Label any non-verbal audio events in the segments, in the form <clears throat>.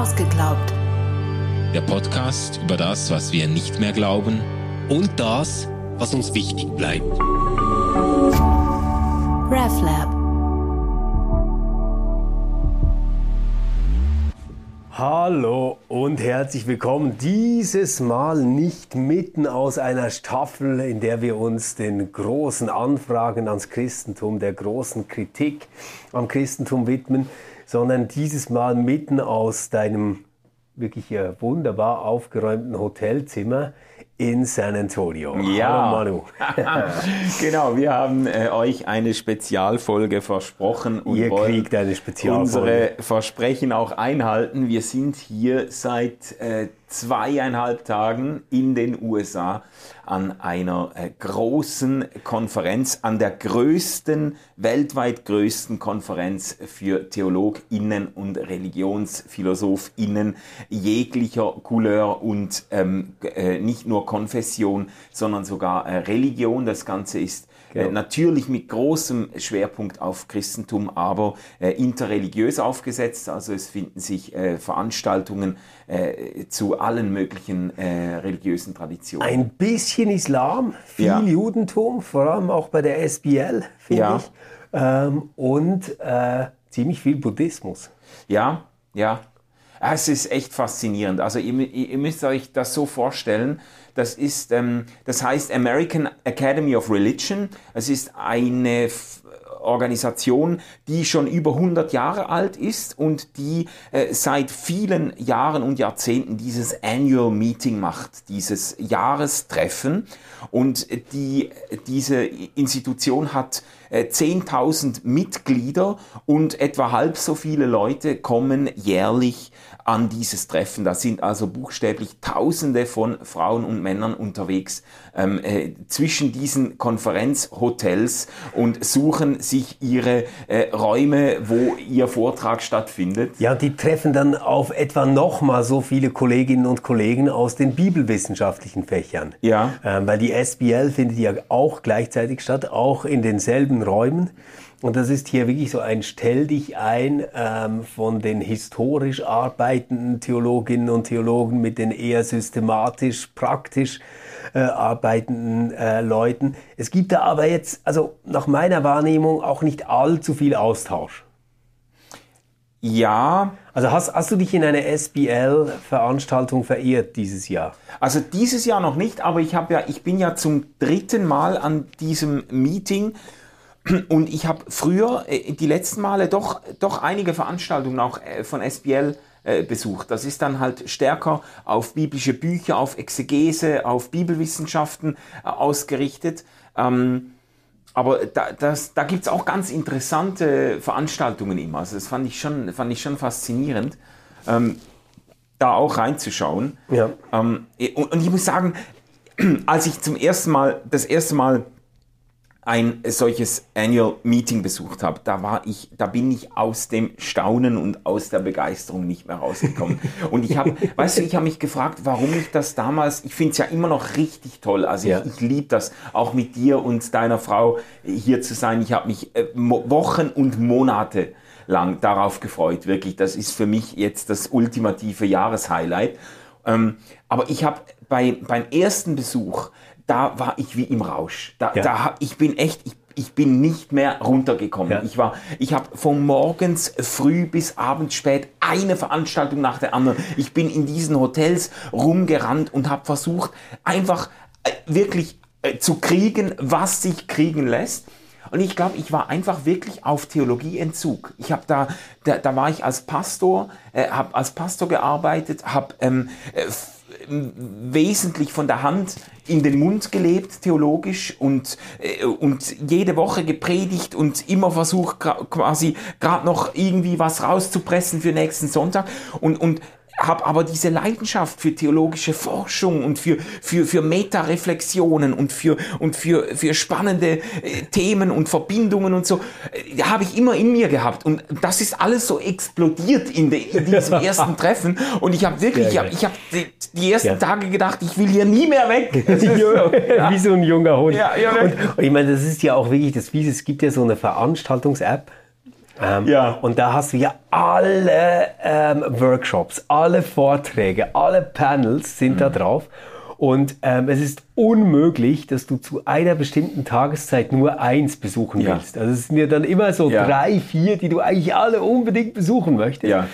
Ausgeglaubt. Der Podcast über das, was wir nicht mehr glauben und das, was uns wichtig bleibt. RefLab. Hallo und herzlich willkommen. Dieses Mal nicht mitten aus einer Staffel, in der wir uns den großen Anfragen ans Christentum, der großen Kritik am Christentum widmen, sondern dieses Mal mitten aus deinem wirklich wunderbar aufgeräumten Hotelzimmer in San Antonio. Ja, Hallo Manu. <laughs> genau, wir haben äh, euch eine Spezialfolge versprochen und Ihr wollen kriegt eine Spezialfolge. unsere Versprechen auch einhalten. Wir sind hier seit äh, zweieinhalb Tagen in den USA an einer äh, großen Konferenz, an der größten, weltweit größten Konferenz für TheologInnen und Religionsphilosophinnen jeglicher Couleur und ähm, äh, nicht nur Konfession, sondern sogar äh, Religion. Das Ganze ist äh, Genau. natürlich mit großem Schwerpunkt auf Christentum, aber äh, interreligiös aufgesetzt. Also es finden sich äh, Veranstaltungen äh, zu allen möglichen äh, religiösen Traditionen. Ein bisschen Islam, viel Ja. Judentum, vor allem auch bei der SBL, finde Ja. ich. Ähm, und ziemlich viel Buddhismus. Ja, ja. Es ist echt faszinierend. Also ihr, ihr müsst euch das so vorstellen. Das ist, ähm, das heißt American Academy of Religion. Es ist eine F Organisation, die schon über 100 Jahre alt ist und die äh, seit vielen Jahren und Jahrzehnten dieses Annual Meeting macht, dieses Jahrestreffen. Und die, diese Institution hat äh, 10.000 Mitglieder und etwa halb so viele Leute kommen jährlich an dieses Treffen. Da sind also buchstäblich Tausende von Frauen und Männern unterwegs ähm, äh, zwischen diesen Konferenzhotels und suchen sich ihre äh, Räume, wo ihr Vortrag stattfindet. Ja, die treffen dann auf etwa nochmal so viele Kolleginnen und Kollegen aus den bibelwissenschaftlichen Fächern. Ja. Ähm, weil die SBL findet ja auch gleichzeitig statt, auch in denselben Räumen. Und das ist hier wirklich so ein Stell dich ein ähm, von den historisch arbeitenden Theologinnen und Theologen mit den eher systematisch, praktisch äh, arbeitenden äh, Leuten. Es gibt da aber jetzt, also nach meiner Wahrnehmung, auch nicht allzu viel Austausch. Ja, Also hast, hast du dich in eine SBL-Veranstaltung verirrt dieses Jahr? Also dieses Jahr noch nicht, aber ich habe ja, ich bin ja zum dritten Mal an diesem Meeting <clears throat> und ich habe früher äh, die letzten Male doch, doch einige Veranstaltungen auch äh, von SBL äh, besucht. Das ist dann halt stärker auf biblische Bücher, auf Exegese, auf Bibelwissenschaften ausgerichtet. Ähm, aber da, das, da gibt es auch ganz interessante Veranstaltungen immer. Also das fand ich schon, fand ich schon faszinierend, ähm, da auch reinzuschauen. Ja. Ähm, und, und ich muss sagen, <clears throat> als ich zum ersten Mal, das erste Mal ein solches Annual Meeting besucht habe, da war ich, da bin ich aus dem Staunen und aus der Begeisterung nicht mehr rausgekommen. <laughs> Und ich habe, weißt du, ich habe mich gefragt, warum ich das damals, ich finde es ja immer noch richtig toll. Also Ja. ich, ich liebe das, auch mit dir und deiner Frau hier zu sein. Ich habe mich äh, Wochen und Monate lang darauf gefreut. Wirklich, das ist für mich jetzt das ultimative Jahreshighlight. Ähm, aber ich habe bei, beim ersten Besuch, da war ich wie im Rausch. Da, Ja. da ich bin echt, ich, ich bin nicht mehr runtergekommen. Ja. Ich war, ich habe von morgens früh bis abends spät eine Veranstaltung nach der anderen. Ich bin in diesen Hotels rumgerannt und habe versucht, einfach äh, wirklich äh, zu kriegen, was sich kriegen lässt. Und ich glaube, ich war einfach wirklich auf Theologieentzug. Ich habe da, da, da war ich als Pastor, äh, habe als Pastor gearbeitet, habe ähm, äh, wesentlich von der Hand in den Mund gelebt, theologisch, und, äh, und jede Woche gepredigt und immer versucht, quasi gerade noch irgendwie was rauszupressen für nächsten Sonntag. Und, und habe aber diese Leidenschaft für theologische Forschung und für, für, für Meta-Reflexionen und für, und für, für spannende äh, Themen und Verbindungen und so, äh, habe ich immer in mir gehabt. Und das ist alles so explodiert in, de, in diesem <laughs> ersten Treffen. Und ich habe wirklich, ich habe ich hab die, die ersten Ja. Tage gedacht, ich will hier nie mehr weg. <laughs> Wie so ein junger Hund. Ja, ja, und, und ich meine, das ist ja auch wirklich das Fiese. Es gibt ja so eine Veranstaltungs-App. Ähm, Ja. Und da hast du ja alle ähm, Workshops, alle Vorträge, alle Panels sind da drauf. Und ähm, es ist unmöglich, dass du zu einer bestimmten Tageszeit nur eins besuchen Ja. willst. Also es sind ja dann immer so Ja. drei, vier, die du eigentlich alle unbedingt besuchen möchtest. Ja.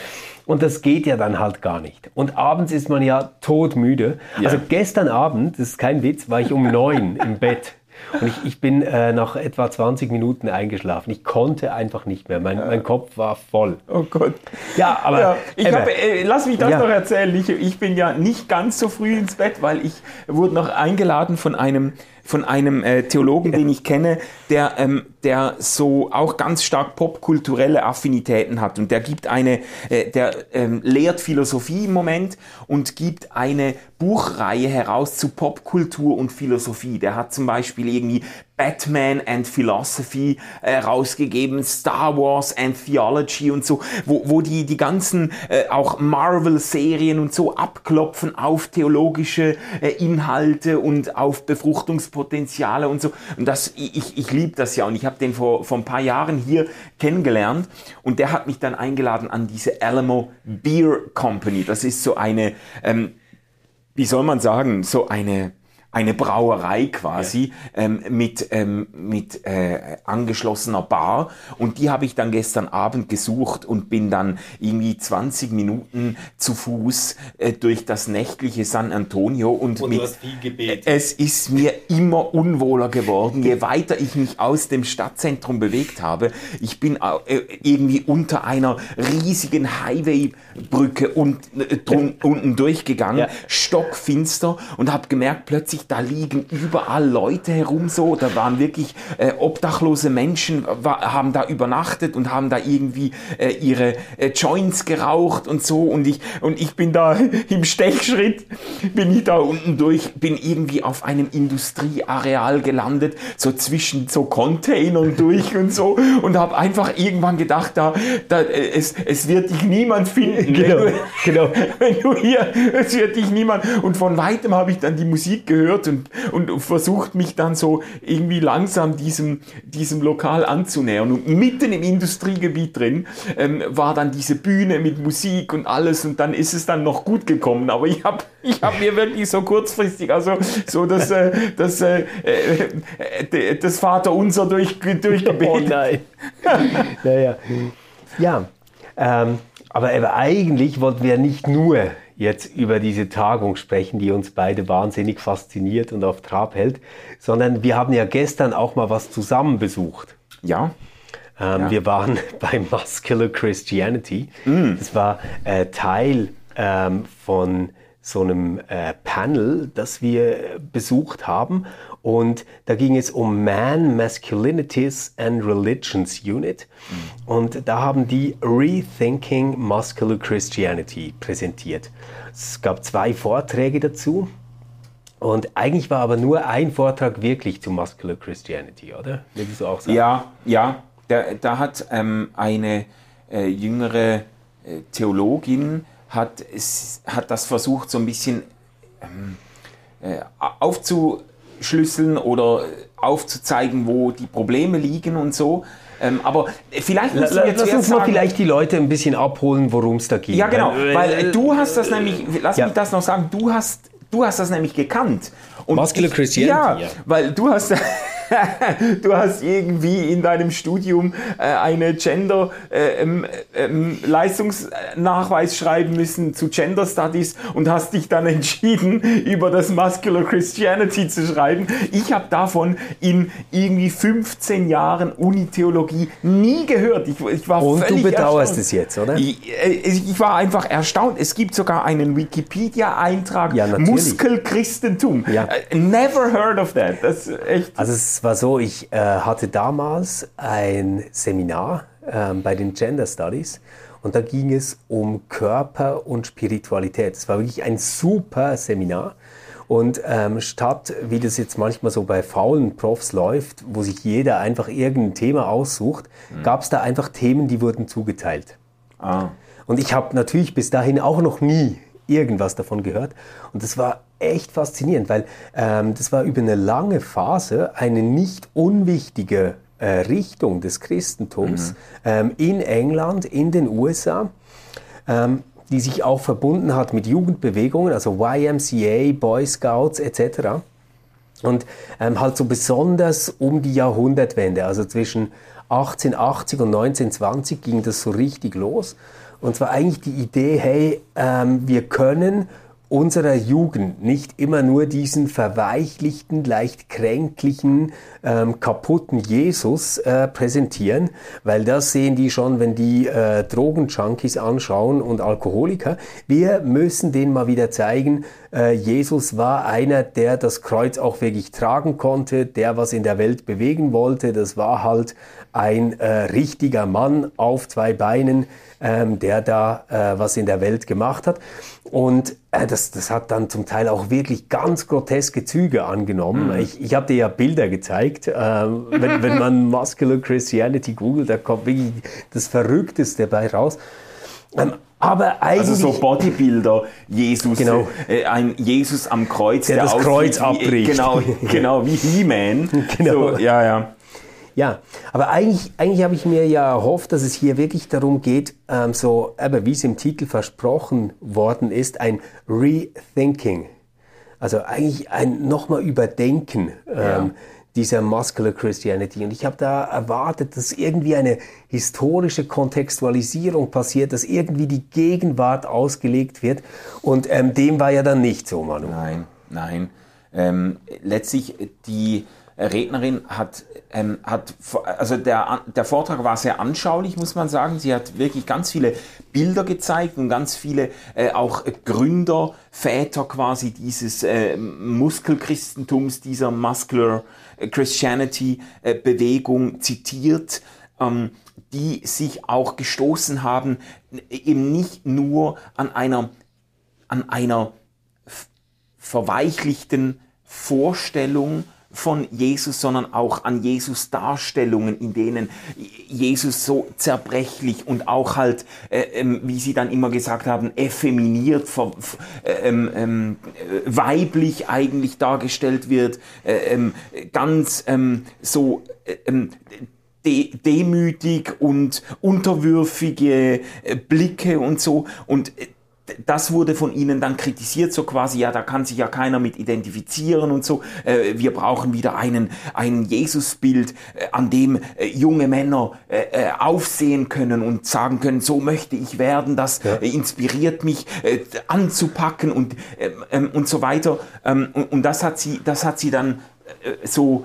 Und das geht ja dann halt gar nicht. Und abends ist man ja todmüde. Ja. Also gestern Abend, das ist kein Witz, war ich um neun im Bett. Und ich, ich bin äh, nach etwa 20 Minuten eingeschlafen. Ich konnte einfach nicht mehr. Mein, mein Kopf war voll. Oh Gott. Ja, aber Ja, ich hab, äh, lass mich das Ja. noch erzählen. Ich, ich bin ja nicht ganz so früh ins Bett, weil ich wurde noch eingeladen von einem von einem äh, Theologen, den ich kenne, der, ähm, der so auch ganz stark popkulturelle Affinitäten hat. Und der gibt eine, äh, der ähm, lehrt Philosophie im Moment und gibt eine Buchreihe heraus zu Popkultur und Philosophie. Der hat zum Beispiel irgendwie Batman and Philosophy äh, rausgegeben, Star Wars and Theology und so, wo, wo die die ganzen äh, auch Marvel-Serien und so abklopfen auf theologische äh, Inhalte und auf Befruchtungspotenziale und so. Und das, ich, ich liebe das ja und ich habe den vor, vor ein paar Jahren hier kennengelernt und der hat mich dann eingeladen an diese Alamo Beer Company. Das ist so eine, ähm, wie soll man sagen, so eine eine Brauerei quasi ähm, mit, ähm, mit äh, angeschlossener Bar und die habe ich dann gestern Abend gesucht und bin dann irgendwie 20 Minuten zu Fuß äh, durch das nächtliche San Antonio und, Und mit, es ist mir immer unwohler geworden, je weiter ich mich aus dem Stadtzentrum bewegt habe. Ich bin äh, irgendwie unter einer riesigen Highway-Brücke und, äh, drun, unten durchgegangen, Ja. stockfinster und habe gemerkt, plötzlich da liegen überall Leute herum so. Da waren wirklich äh, obdachlose Menschen, haben da übernachtet und haben da irgendwie äh, ihre äh, Joints geraucht und so. Und ich, und ich bin da <laughs> im Stechschritt, bin ich da unten durch, bin irgendwie auf einem Industrieareal gelandet, so zwischen so Containern durch und so und habe einfach irgendwann gedacht, da, da äh, es, es wird dich niemand finden. Genau, wenn, <laughs> du, genau. wenn du hier, es wird dich niemand. Und von weitem habe ich dann die Musik gehört und, und versucht mich dann so irgendwie langsam diesem, diesem Lokal anzunähern. Und mitten im Industriegebiet drin ähm, war dann diese Bühne mit Musik und alles und dann ist es dann noch gut gekommen. Aber ich habe ich hab mir wirklich so kurzfristig, also so das, äh, das, äh, äh, das Vaterunser durch, durchgebetet. <laughs> Oh nein. <laughs> naja. Ja, ähm, aber eigentlich wollten wir nicht nur jetzt über diese Tagung sprechen, die uns beide wahnsinnig fasziniert und auf Trab hält, sondern wir haben ja gestern auch mal was zusammen besucht. Ja. Ähm, Wir waren <laughs> bei Muscular Christianity. Das war äh, Teil ähm, von so einem äh, Panel, das wir besucht haben. Und da ging es um Man, Masculinities and Religions Unit. Und da haben die Rethinking Muscular Christianity präsentiert. Es gab zwei Vorträge dazu. Und eigentlich war aber nur ein Vortrag wirklich zu Muscular Christianity, oder? Würdest du auch sagen? Ja, ja. Da, da hat ähm, eine äh, jüngere äh, Theologin hat, es, hat das versucht, so ein bisschen ähm, äh, aufzuschlüsseln oder aufzuzeigen, wo die Probleme liegen und so. Ähm, aber vielleicht la- jetzt Lass uns mal sagen, vielleicht die Leute ein bisschen abholen, worum es da geht. ja, genau, weil äh, du hast das äh, nämlich, lass ja. mich das noch sagen, du hast, du hast das nämlich gekannt. Und Muscular Christianity, Ja, ja. weil du hast, <laughs> du hast irgendwie in deinem Studium äh, eine Gender äh, ähm, ähm, Leistungsnachweis schreiben müssen zu Gender Studies und hast dich dann entschieden, <laughs> über das Muscular Christianity zu schreiben. Ich habe davon in irgendwie 15 Jahren Unitheologie nie gehört. Ich, ich war Und du völlig bedauerst erstaunt. es jetzt, oder? Ich, äh, ich war einfach erstaunt. Es gibt sogar einen Wikipedia-Eintrag Ja. Muskelchristentum. Ja. Äh, Never heard of that. Das ist echt. Also es war so, ich äh, hatte damals ein Seminar ähm, bei den Gender Studies und da ging es um Körper und Spiritualität. Es war wirklich ein super Seminar. Und ähm, statt, wie das jetzt manchmal so bei faulen Profs läuft, wo sich jeder einfach irgendein Thema aussucht, gab es da einfach Themen, die wurden zugeteilt. Ah. Und ich habe natürlich bis dahin auch noch nie irgendwas davon gehört. Und das war echt faszinierend, weil ähm, das war über eine lange Phase eine nicht unwichtige äh, Richtung des Christentums ähm, in England, in den USA, ähm, die sich auch verbunden hat mit Jugendbewegungen, also YMCA, Boy Scouts etc. Und ähm, halt so besonders um die Jahrhundertwende, also zwischen 1880 und 1920 ging das so richtig los. Und zwar eigentlich die Idee, hey, ähm, wir können unserer Jugend nicht immer nur diesen verweichlichten, leicht kränklichen, ähm, kaputten Jesus äh, präsentieren, weil das sehen die schon, wenn die äh, Drogenjunkies anschauen und Alkoholiker. Wir müssen denen mal wieder zeigen, äh, Jesus war einer, der das Kreuz auch wirklich tragen konnte, der was in der Welt bewegen wollte. Das war halt ein äh, richtiger Mann auf zwei Beinen, ähm, der da äh, was in der Welt gemacht hat. Und äh, das, das hat dann zum Teil auch wirklich ganz groteske Züge angenommen. Mhm. Ich, ich habe dir ja Bilder gezeigt. Äh, wenn, wenn man <laughs> Muscular Christianity googelt, da kommt wirklich das Verrückteste bei raus. Ähm, aber eigentlich, also so Bodybuilder, Jesus, genau. äh, ein Jesus am Kreuz, der, der das Kreuz abbricht. Genau, genau wie He-Man. <laughs> Genau. So, ja, ja. Ja, aber eigentlich, eigentlich habe ich mir ja erhofft, dass es hier wirklich darum geht, ähm, so, aber wie es im Titel versprochen worden ist, ein Rethinking. Also eigentlich ein nochmal Überdenken ähm, ja. dieser Muscular Christianity. Und ich habe da erwartet, dass irgendwie eine historische Kontextualisierung passiert, dass irgendwie die Gegenwart ausgelegt wird. Und ähm, dem war ja dann nicht so, Manu. Nein, nein. Ähm, letztlich die Rednerin hat, ähm, hat also der, der Vortrag war sehr anschaulich, muss man sagen. Sie hat wirklich ganz viele Bilder gezeigt und ganz viele äh, auch Gründer, Väter quasi dieses äh, Muskelchristentums, dieser Muscular Christianity äh, Bewegung zitiert. Ähm, die sich auch gestoßen haben, eben nicht nur an einer, an einer verweichlichten Vorstellung von Jesus, sondern auch an Jesus Darstellungen, in denen Jesus so zerbrechlich und auch halt, äh, ähm, wie Sie dann immer gesagt haben, effeminiert, ver, äh, ähm, ähm, weiblich eigentlich dargestellt wird, äh, ganz so äh, de demütig und unterwürfige äh, Blicke und so. Und äh, das wurde von ihnen dann kritisiert, so quasi, ja, da kann sich ja keiner mit identifizieren und so. Äh, wir brauchen wieder einen, ein Jesusbild, äh, an dem äh, junge Männer äh, äh, aufsehen können und sagen können, so möchte ich werden, das ja. Äh, inspiriert mich anzupacken und, ähm, ähm, und so weiter. Ähm, und, und das hat sie, das hat sie dann so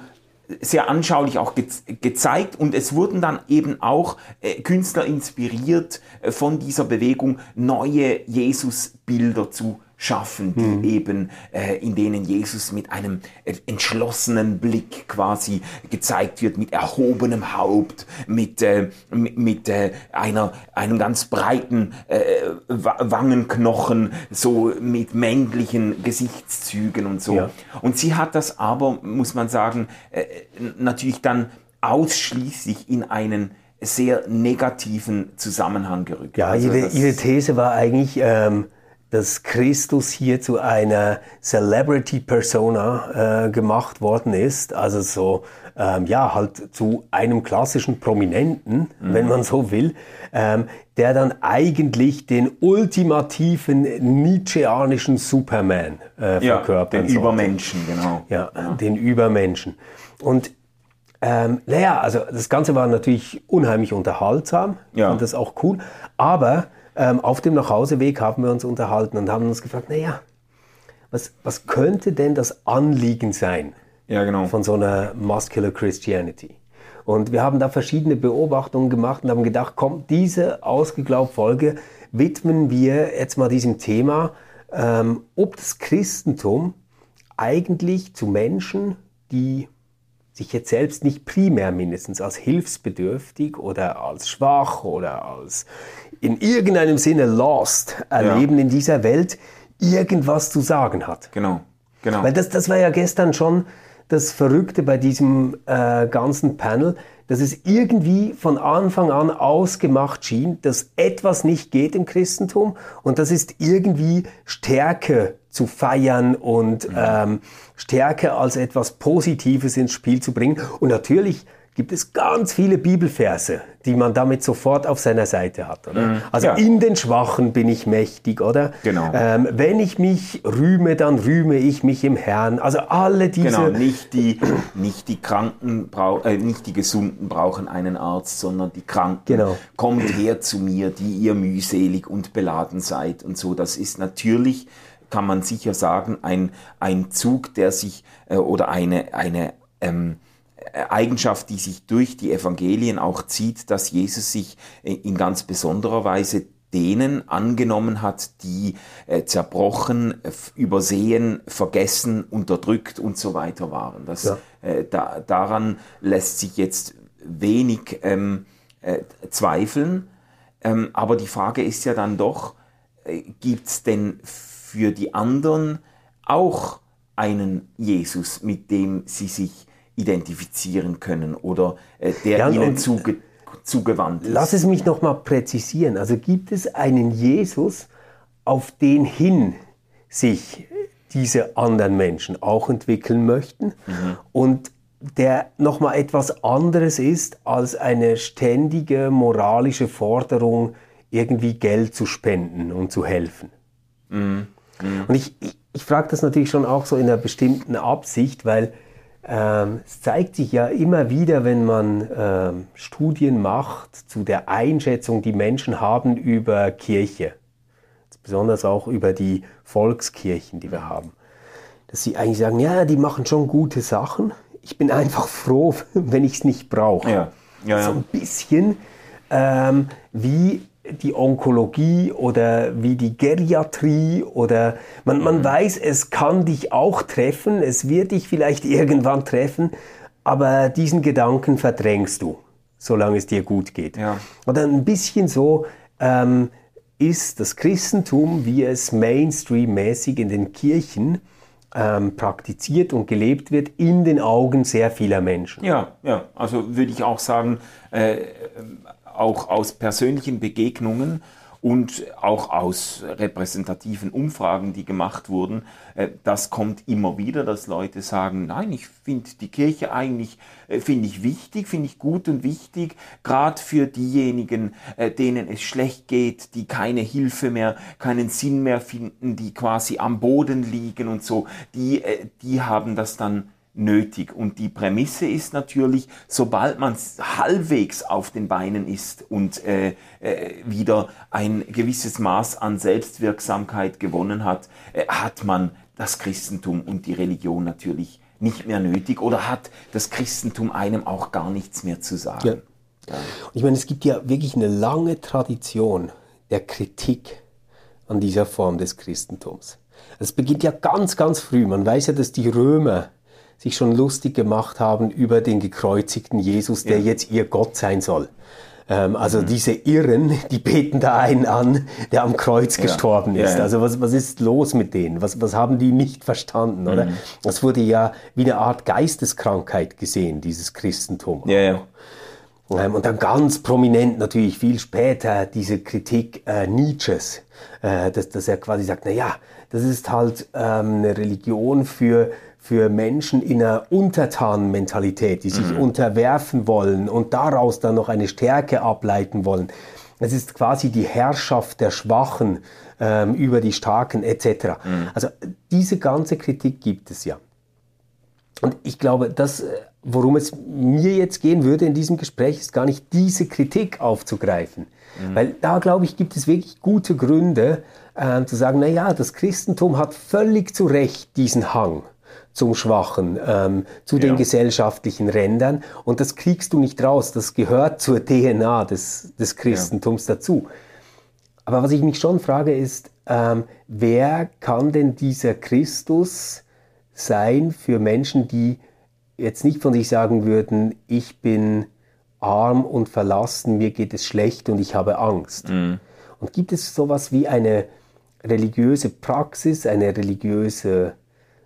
sehr anschaulich auch ge gezeigt und es wurden dann eben auch äh, Künstler inspiriert äh, von dieser Bewegung neue Jesusbilder zu schaffen, die mhm. eben, äh, in denen Jesus mit einem äh, entschlossenen Blick quasi gezeigt wird, mit erhobenem Haupt, mit, äh, mit, äh, einer, einem ganz breiten äh, Wangenknochen, so mit männlichen Gesichtszügen und so. Ja. Und sie hat das aber, muss man sagen, äh, natürlich dann ausschließlich in einen sehr negativen Zusammenhang gerückt. Ja, also ihre, ihre These war eigentlich, ähm, dass Christus hier zu einer Celebrity Persona äh, gemacht worden ist, also so ähm, ja halt zu einem klassischen Prominenten, mhm. wenn man so will, ähm, der dann eigentlich den ultimativen Nietzscheanischen Superman äh, verkörpert. Ja, den Übermenschen, genau. Ja, ja, den Übermenschen. Und ähm, naja, also das Ganze war natürlich unheimlich unterhaltsam, ja. und das auch cool, aber ähm, auf dem Nachhauseweg haben wir uns unterhalten und haben uns gefragt, naja, was, was könnte denn das Anliegen sein ja, genau. von so einer Muscular Christianity? Und wir haben da verschiedene Beobachtungen gemacht und haben gedacht, komm, diese ausgeglaubt Folge widmen wir jetzt mal diesem Thema, ähm, ob das Christentum eigentlich zu Menschen, die sich jetzt selbst nicht primär mindestens als hilfsbedürftig oder als schwach oder als in irgendeinem Sinne lost erleben ja. in dieser Welt, irgendwas zu sagen hat. Genau, genau. Weil das, das war ja gestern schon das Verrückte bei diesem äh, ganzen Panel, dass es irgendwie von Anfang an ausgemacht schien, dass etwas nicht geht im Christentum und das ist irgendwie Stärke zu feiern und mhm. ähm, Stärke als etwas Positives ins Spiel zu bringen. Und natürlich gibt es ganz viele Bibelverse, die man damit sofort auf seiner Seite hat. Oder? Mhm. Also Ja. in den Schwachen bin ich mächtig, oder? Genau. Ähm, wenn ich mich rühme, dann rühme ich mich im Herrn. Also alle diese... Genau, nicht die, nicht die Kranken, äh, nicht die Gesunden brauchen einen Arzt, sondern die Kranken. Genau. Kommt her zu mir, die ihr mühselig und beladen seid und so. Das ist natürlich, kann man sicher sagen, ein, ein Zug, der sich äh, oder eine, eine ähm, Eigenschaft, die sich durch die Evangelien auch zieht, dass Jesus sich äh, in ganz besonderer Weise denen angenommen hat, die äh, zerbrochen, übersehen, vergessen, unterdrückt und so weiter waren. Das, Ja. äh, da, daran lässt sich jetzt wenig ähm, äh, zweifeln. Ähm, aber die Frage ist ja dann doch, äh, gibt es denn für die anderen auch einen Jesus, mit dem sie sich identifizieren können oder äh, der Ja, ihnen zuge zugewandt ist? Lass es mich noch mal präzisieren. Also gibt es einen Jesus, auf den hin sich diese anderen Menschen auch entwickeln möchten und der noch mal etwas anderes ist als eine ständige moralische Forderung, irgendwie Geld zu spenden und zu helfen. Und ich, ich, ich frage das natürlich schon auch so in einer bestimmten Absicht, weil ähm, es zeigt sich ja immer wieder, wenn man ähm, Studien macht zu der Einschätzung, die Menschen haben über Kirche, besonders auch über die Volkskirchen, die wir haben, dass sie eigentlich sagen, ja, die machen schon gute Sachen. Ich bin einfach froh, <laughs> wenn ich es nicht brauche. Ja, ja, ja. So ein bisschen ähm, wie die Onkologie oder wie die Geriatrie oder man, Mhm. man weiß, es kann dich auch treffen, es wird dich vielleicht <laughs> irgendwann treffen, aber diesen Gedanken verdrängst du, solange es dir gut geht. Ja. Oder ein bisschen so ähm, ist das Christentum, wie es Mainstream-mäßig in den Kirchen ähm, praktiziert und gelebt wird, in den Augen sehr vieler Menschen. Ja, ja, also würde ich auch sagen, äh, auch aus persönlichen Begegnungen und auch aus repräsentativen Umfragen, die gemacht wurden, äh, das kommt immer wieder, dass Leute sagen, nein, ich finde die Kirche eigentlich, äh, finde ich wichtig, finde ich gut und wichtig, gerade für diejenigen, äh, denen es schlecht geht, die keine Hilfe mehr, keinen Sinn mehr finden, die quasi am Boden liegen und so, die, die haben das dann nötig. Und die Prämisse ist natürlich, sobald man halbwegs auf den Beinen ist und äh, äh, wieder ein gewisses Maß an Selbstwirksamkeit gewonnen hat, äh, hat man das Christentum und die Religion natürlich nicht mehr nötig oder hat das Christentum einem auch gar nichts mehr zu sagen. Ja. Und ich meine, es gibt ja wirklich eine lange Tradition der Kritik an dieser Form des Christentums. Es beginnt ja ganz, ganz früh. Man weiß ja, dass die Römer sich schon lustig gemacht haben über den gekreuzigten Jesus, der Ja. jetzt ihr Gott sein soll. Ähm, also diese Irren, die beten da einen an, der am Kreuz gestorben Ja, ist. ja. Also was, was ist los mit denen? Was, was haben die nicht verstanden, oder? Das wurde ja wie eine Art Geisteskrankheit gesehen, dieses Christentum. Ja, ja. Ähm, Und dann ganz prominent natürlich viel später diese Kritik äh, Nietzsches, äh, dass, dass er quasi sagt, na ja, das ist halt ähm, eine Religion für, für Menschen in einer Untertanenmentalität, die sich unterwerfen wollen und daraus dann noch eine Stärke ableiten wollen. Es ist quasi die Herrschaft der Schwachen ähm, über die Starken etc. Also diese ganze Kritik gibt es ja. Und ich glaube, das, äh, worum es mir jetzt gehen würde in diesem Gespräch, ist gar nicht diese Kritik aufzugreifen. Weil da, glaube ich, gibt es wirklich gute Gründe äh, zu sagen, na ja, das Christentum hat völlig zu Recht diesen Hang zum Schwachen, ähm, zu den Ja. gesellschaftlichen Rändern. Und das kriegst du nicht raus. Das gehört zur DNA des, des Christentums dazu. Aber was ich mich schon frage ist, ähm, wer kann denn dieser Christus sein für Menschen, die jetzt nicht von sich sagen würden, ich bin arm und verlassen, mir geht es schlecht und ich habe Angst. Und gibt es sowas wie eine religiöse Praxis, eine religiöse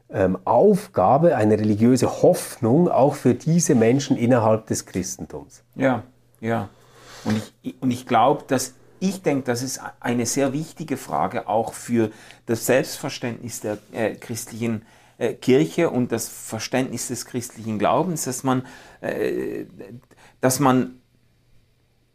ähm, Aufgabe, eine religiöse Hoffnung auch für diese Menschen innerhalb des Christentums? Ja, ja. Und ich, und ich glaube, dass ich denke, das ist eine sehr wichtige Frage auch für das Selbstverständnis der äh, christlichen äh, Kirche und das Verständnis des christlichen Glaubens, dass man, äh, dass man,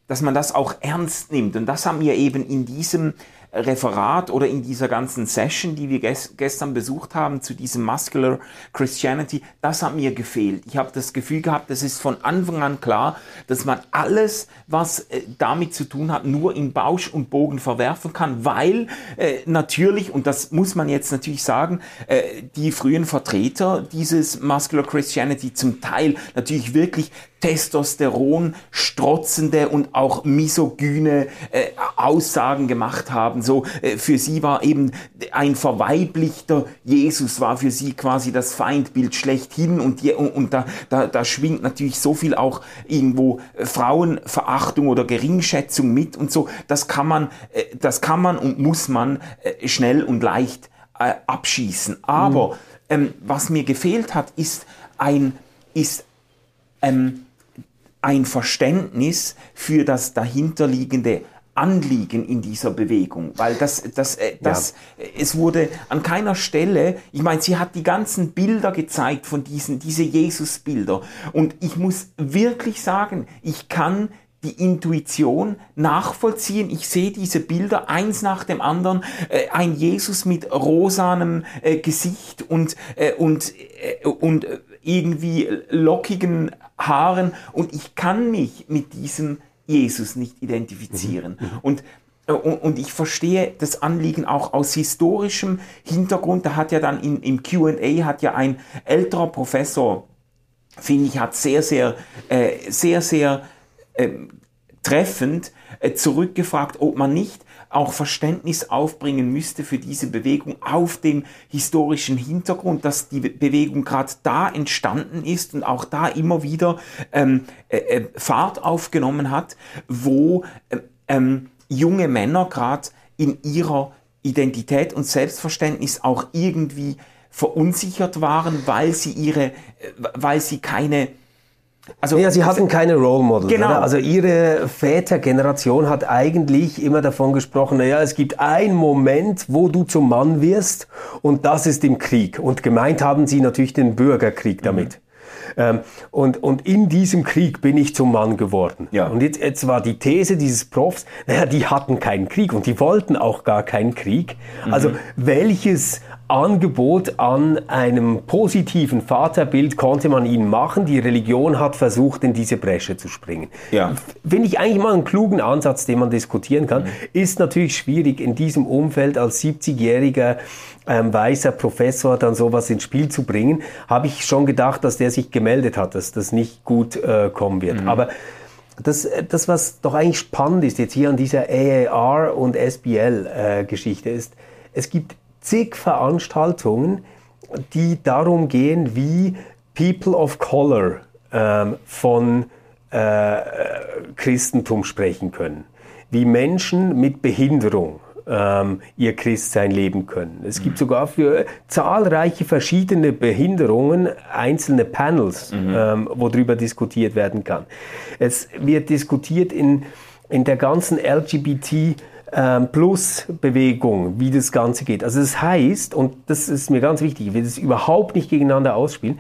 dass man das auch ernst nimmt. Und das haben wir eben in diesem Referat oder in dieser ganzen Session, die wir ges gestern besucht haben zu diesem Muscular Christianity, das hat mir gefehlt. Ich habe das Gefühl gehabt, das ist von Anfang an klar, dass man alles, was äh, damit zu tun hat, nur in Bausch und Bogen verwerfen kann, weil äh, natürlich, und das muss man jetzt natürlich sagen, äh, die frühen Vertreter dieses Muscular Christianity zum Teil natürlich wirklich Testosteron strotzende und auch misogyne äh, Aussagen gemacht haben. So äh, für sie war eben ein verweiblichter Jesus war für sie quasi das Feindbild schlechthin und, die, und, und da, da, da schwingt natürlich so viel auch irgendwo äh, Frauenverachtung oder Geringschätzung mit und so. Das kann man, äh, das kann man und muss man äh, schnell und leicht äh, abschießen. Aber mhm. ähm, was mir gefehlt hat, ist ein ist ähm, ein Verständnis für das dahinterliegende Anliegen in dieser Bewegung, weil das, das, äh, das, ja. es wurde an keiner Stelle, ich meine, sie hat die ganzen Bilder gezeigt von diesen, diese Jesus-Bilder und ich muss wirklich sagen, ich kann die Intuition nachvollziehen. Ich sehe diese Bilder eins nach dem anderen, äh, ein Jesus mit rosanem äh, Gesicht und äh, und äh, und irgendwie lockigen Haaren und ich kann mich mit diesem Jesus nicht identifizieren. Mhm. mhm. Und äh, und, ich verstehe das Anliegen auch aus historischem Hintergrund. Da hat ja dann in, im QA hat ja ein älterer Professor, finde ich, hat sehr, sehr, äh, sehr, sehr äh, treffend äh, zurückgefragt, ob man nicht auch Verständnis aufbringen müsste für diese Bewegung auf dem historischen Hintergrund, dass die Bewegung gerade da entstanden ist und auch da immer wieder ähm, äh, äh Fahrt aufgenommen hat, wo äh, ähm, junge Männer gerade in ihrer Identität und Selbstverständnis auch irgendwie verunsichert waren, weil sie ihre, äh, weil sie keine also, ja, sie hatten keine Role Models. Genau. Oder? Also ihre Vätergeneration hat eigentlich immer davon gesprochen, naja, es gibt einen Moment, wo du zum Mann wirst und das ist im Krieg. Und gemeint haben sie natürlich den Bürgerkrieg damit. Mhm. Ähm, und, und in diesem Krieg bin ich zum Mann geworden. Ja. Und jetzt, jetzt war die These dieses Profs, naja, die hatten keinen Krieg und die wollten auch gar keinen Krieg. Also mhm. welches Angebot an einem positiven Vaterbild konnte man ihnen machen. Die Religion hat versucht, in diese Bresche zu springen. Ja. Finde ich eigentlich mal einen klugen Ansatz, den man diskutieren kann. Mhm. Ist natürlich schwierig in diesem Umfeld als 70-jähriger ähm, weißer Professor dann sowas ins Spiel zu bringen. Habe ich schon gedacht, dass der sich gemeldet hat, dass das nicht gut äh, kommen wird. Mhm. Aber das, das, was doch eigentlich spannend ist jetzt hier an dieser AAR und SBL-Geschichte, äh, ist, es gibt zig Veranstaltungen, die darum gehen, wie People of Color ähm, von äh, Christentum sprechen können, wie Menschen mit Behinderung ähm, ihr Christsein leben können. Es gibt mhm. sogar für zahlreiche verschiedene Behinderungen einzelne Panels, mhm. ähm, wo darüber diskutiert werden kann. Es wird diskutiert in, in der ganzen LGBT ähm, Plus-Bewegung, wie das Ganze geht. Also das heißt, und das ist mir ganz wichtig, ich will das überhaupt nicht gegeneinander ausspielen,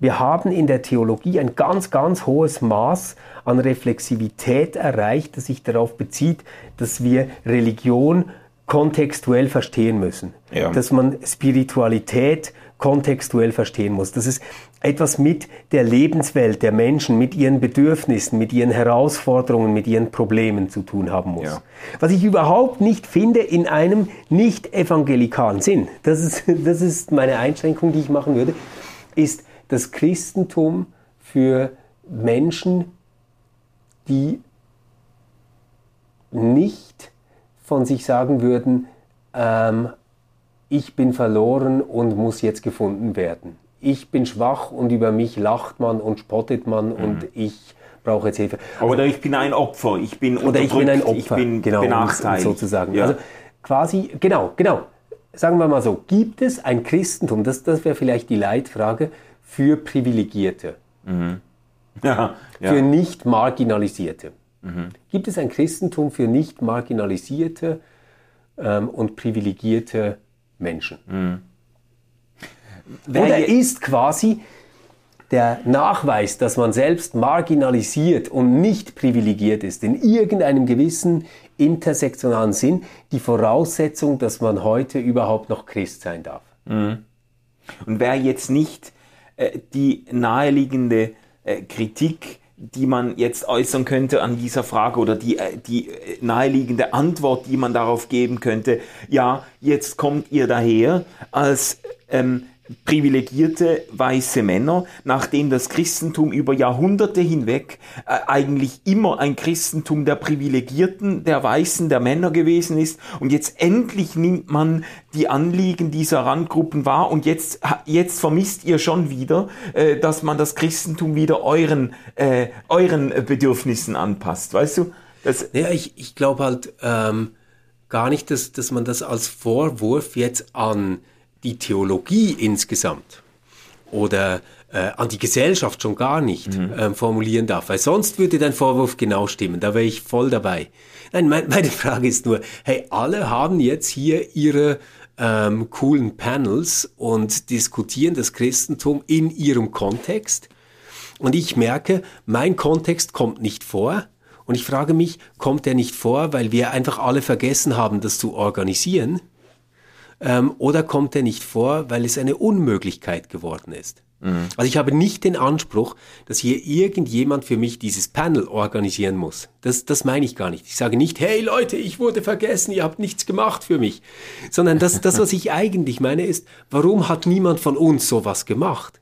wir haben in der Theologie ein ganz, ganz hohes Maß an Reflexivität erreicht, das sich darauf bezieht, dass wir Religion kontextuell verstehen müssen. Ja. Dass man Spiritualität kontextuell verstehen muss. Dass es etwas mit der Lebenswelt der Menschen, mit ihren Bedürfnissen, mit ihren Herausforderungen, mit ihren Problemen zu tun haben muss. Ja. Was ich überhaupt nicht finde in einem nicht evangelikalen Sinn, das ist, <laughs> das ist meine Einschränkung, die ich machen würde, ist das Christentum für Menschen, die nicht von sich sagen würden, ähm, ich bin verloren und muss jetzt gefunden werden. Ich bin schwach und über mich lacht man und spottet man mhm. und ich brauche jetzt Hilfe. Oder ich bin ein Opfer, ich bin Oder ich bin ein Opfer, ich bin genau, benachteiligt. sozusagen. Ja. Also quasi, genau, genau. Sagen wir mal so, gibt es ein Christentum, das, das wäre vielleicht die Leitfrage, für Privilegierte? Mhm. <laughs> Ja, ja. Für nicht Marginalisierte? Mhm. Gibt es ein Christentum für nicht marginalisierte ähm, und privilegierte Menschen? Mhm. Oder ist quasi der Nachweis, dass man selbst marginalisiert und nicht privilegiert ist, in irgendeinem gewissen intersektionalen Sinn, die Voraussetzung, dass man heute überhaupt noch Christ sein darf. Und wäre jetzt nicht äh, die naheliegende äh, Kritik, die man jetzt äußern könnte an dieser Frage oder die, äh, die naheliegende Antwort, die man darauf geben könnte, ja, jetzt kommt ihr daher als ähm, privilegierte weiße Männer, nachdem das Christentum über Jahrhunderte hinweg äh, eigentlich immer ein Christentum der Privilegierten, der Weißen, der Männer gewesen ist. Und jetzt endlich nimmt man die Anliegen dieser Randgruppen wahr. Und jetzt, jetzt vermisst ihr schon wieder, äh, dass man das Christentum wieder euren, äh, euren Bedürfnissen anpasst, weißt du? Das, Ja, ich, ich glaube halt ähm, gar nicht, dass, dass man das als Vorwurf jetzt an die Theologie insgesamt oder äh, an die Gesellschaft schon gar nicht ähm, formulieren darf, weil sonst würde dein Vorwurf genau stimmen, da wäre ich voll dabei. Nein, mein, meine Frage ist nur, hey, alle haben jetzt hier ihre ähm, coolen Panels und diskutieren das Christentum in ihrem Kontext. Und ich merke, mein Kontext kommt nicht vor. Und ich frage mich, kommt der nicht vor, weil wir einfach alle vergessen haben, das zu organisieren? Ähm, oder kommt der nicht vor, weil es eine Unmöglichkeit geworden ist? Also ich habe nicht den Anspruch, dass hier irgendjemand für mich dieses Panel organisieren muss. Das, das meine ich gar nicht. Ich sage nicht, hey Leute, ich wurde vergessen, ihr habt nichts gemacht für mich. Sondern das, das was ich eigentlich meine, ist, warum hat niemand von uns sowas gemacht?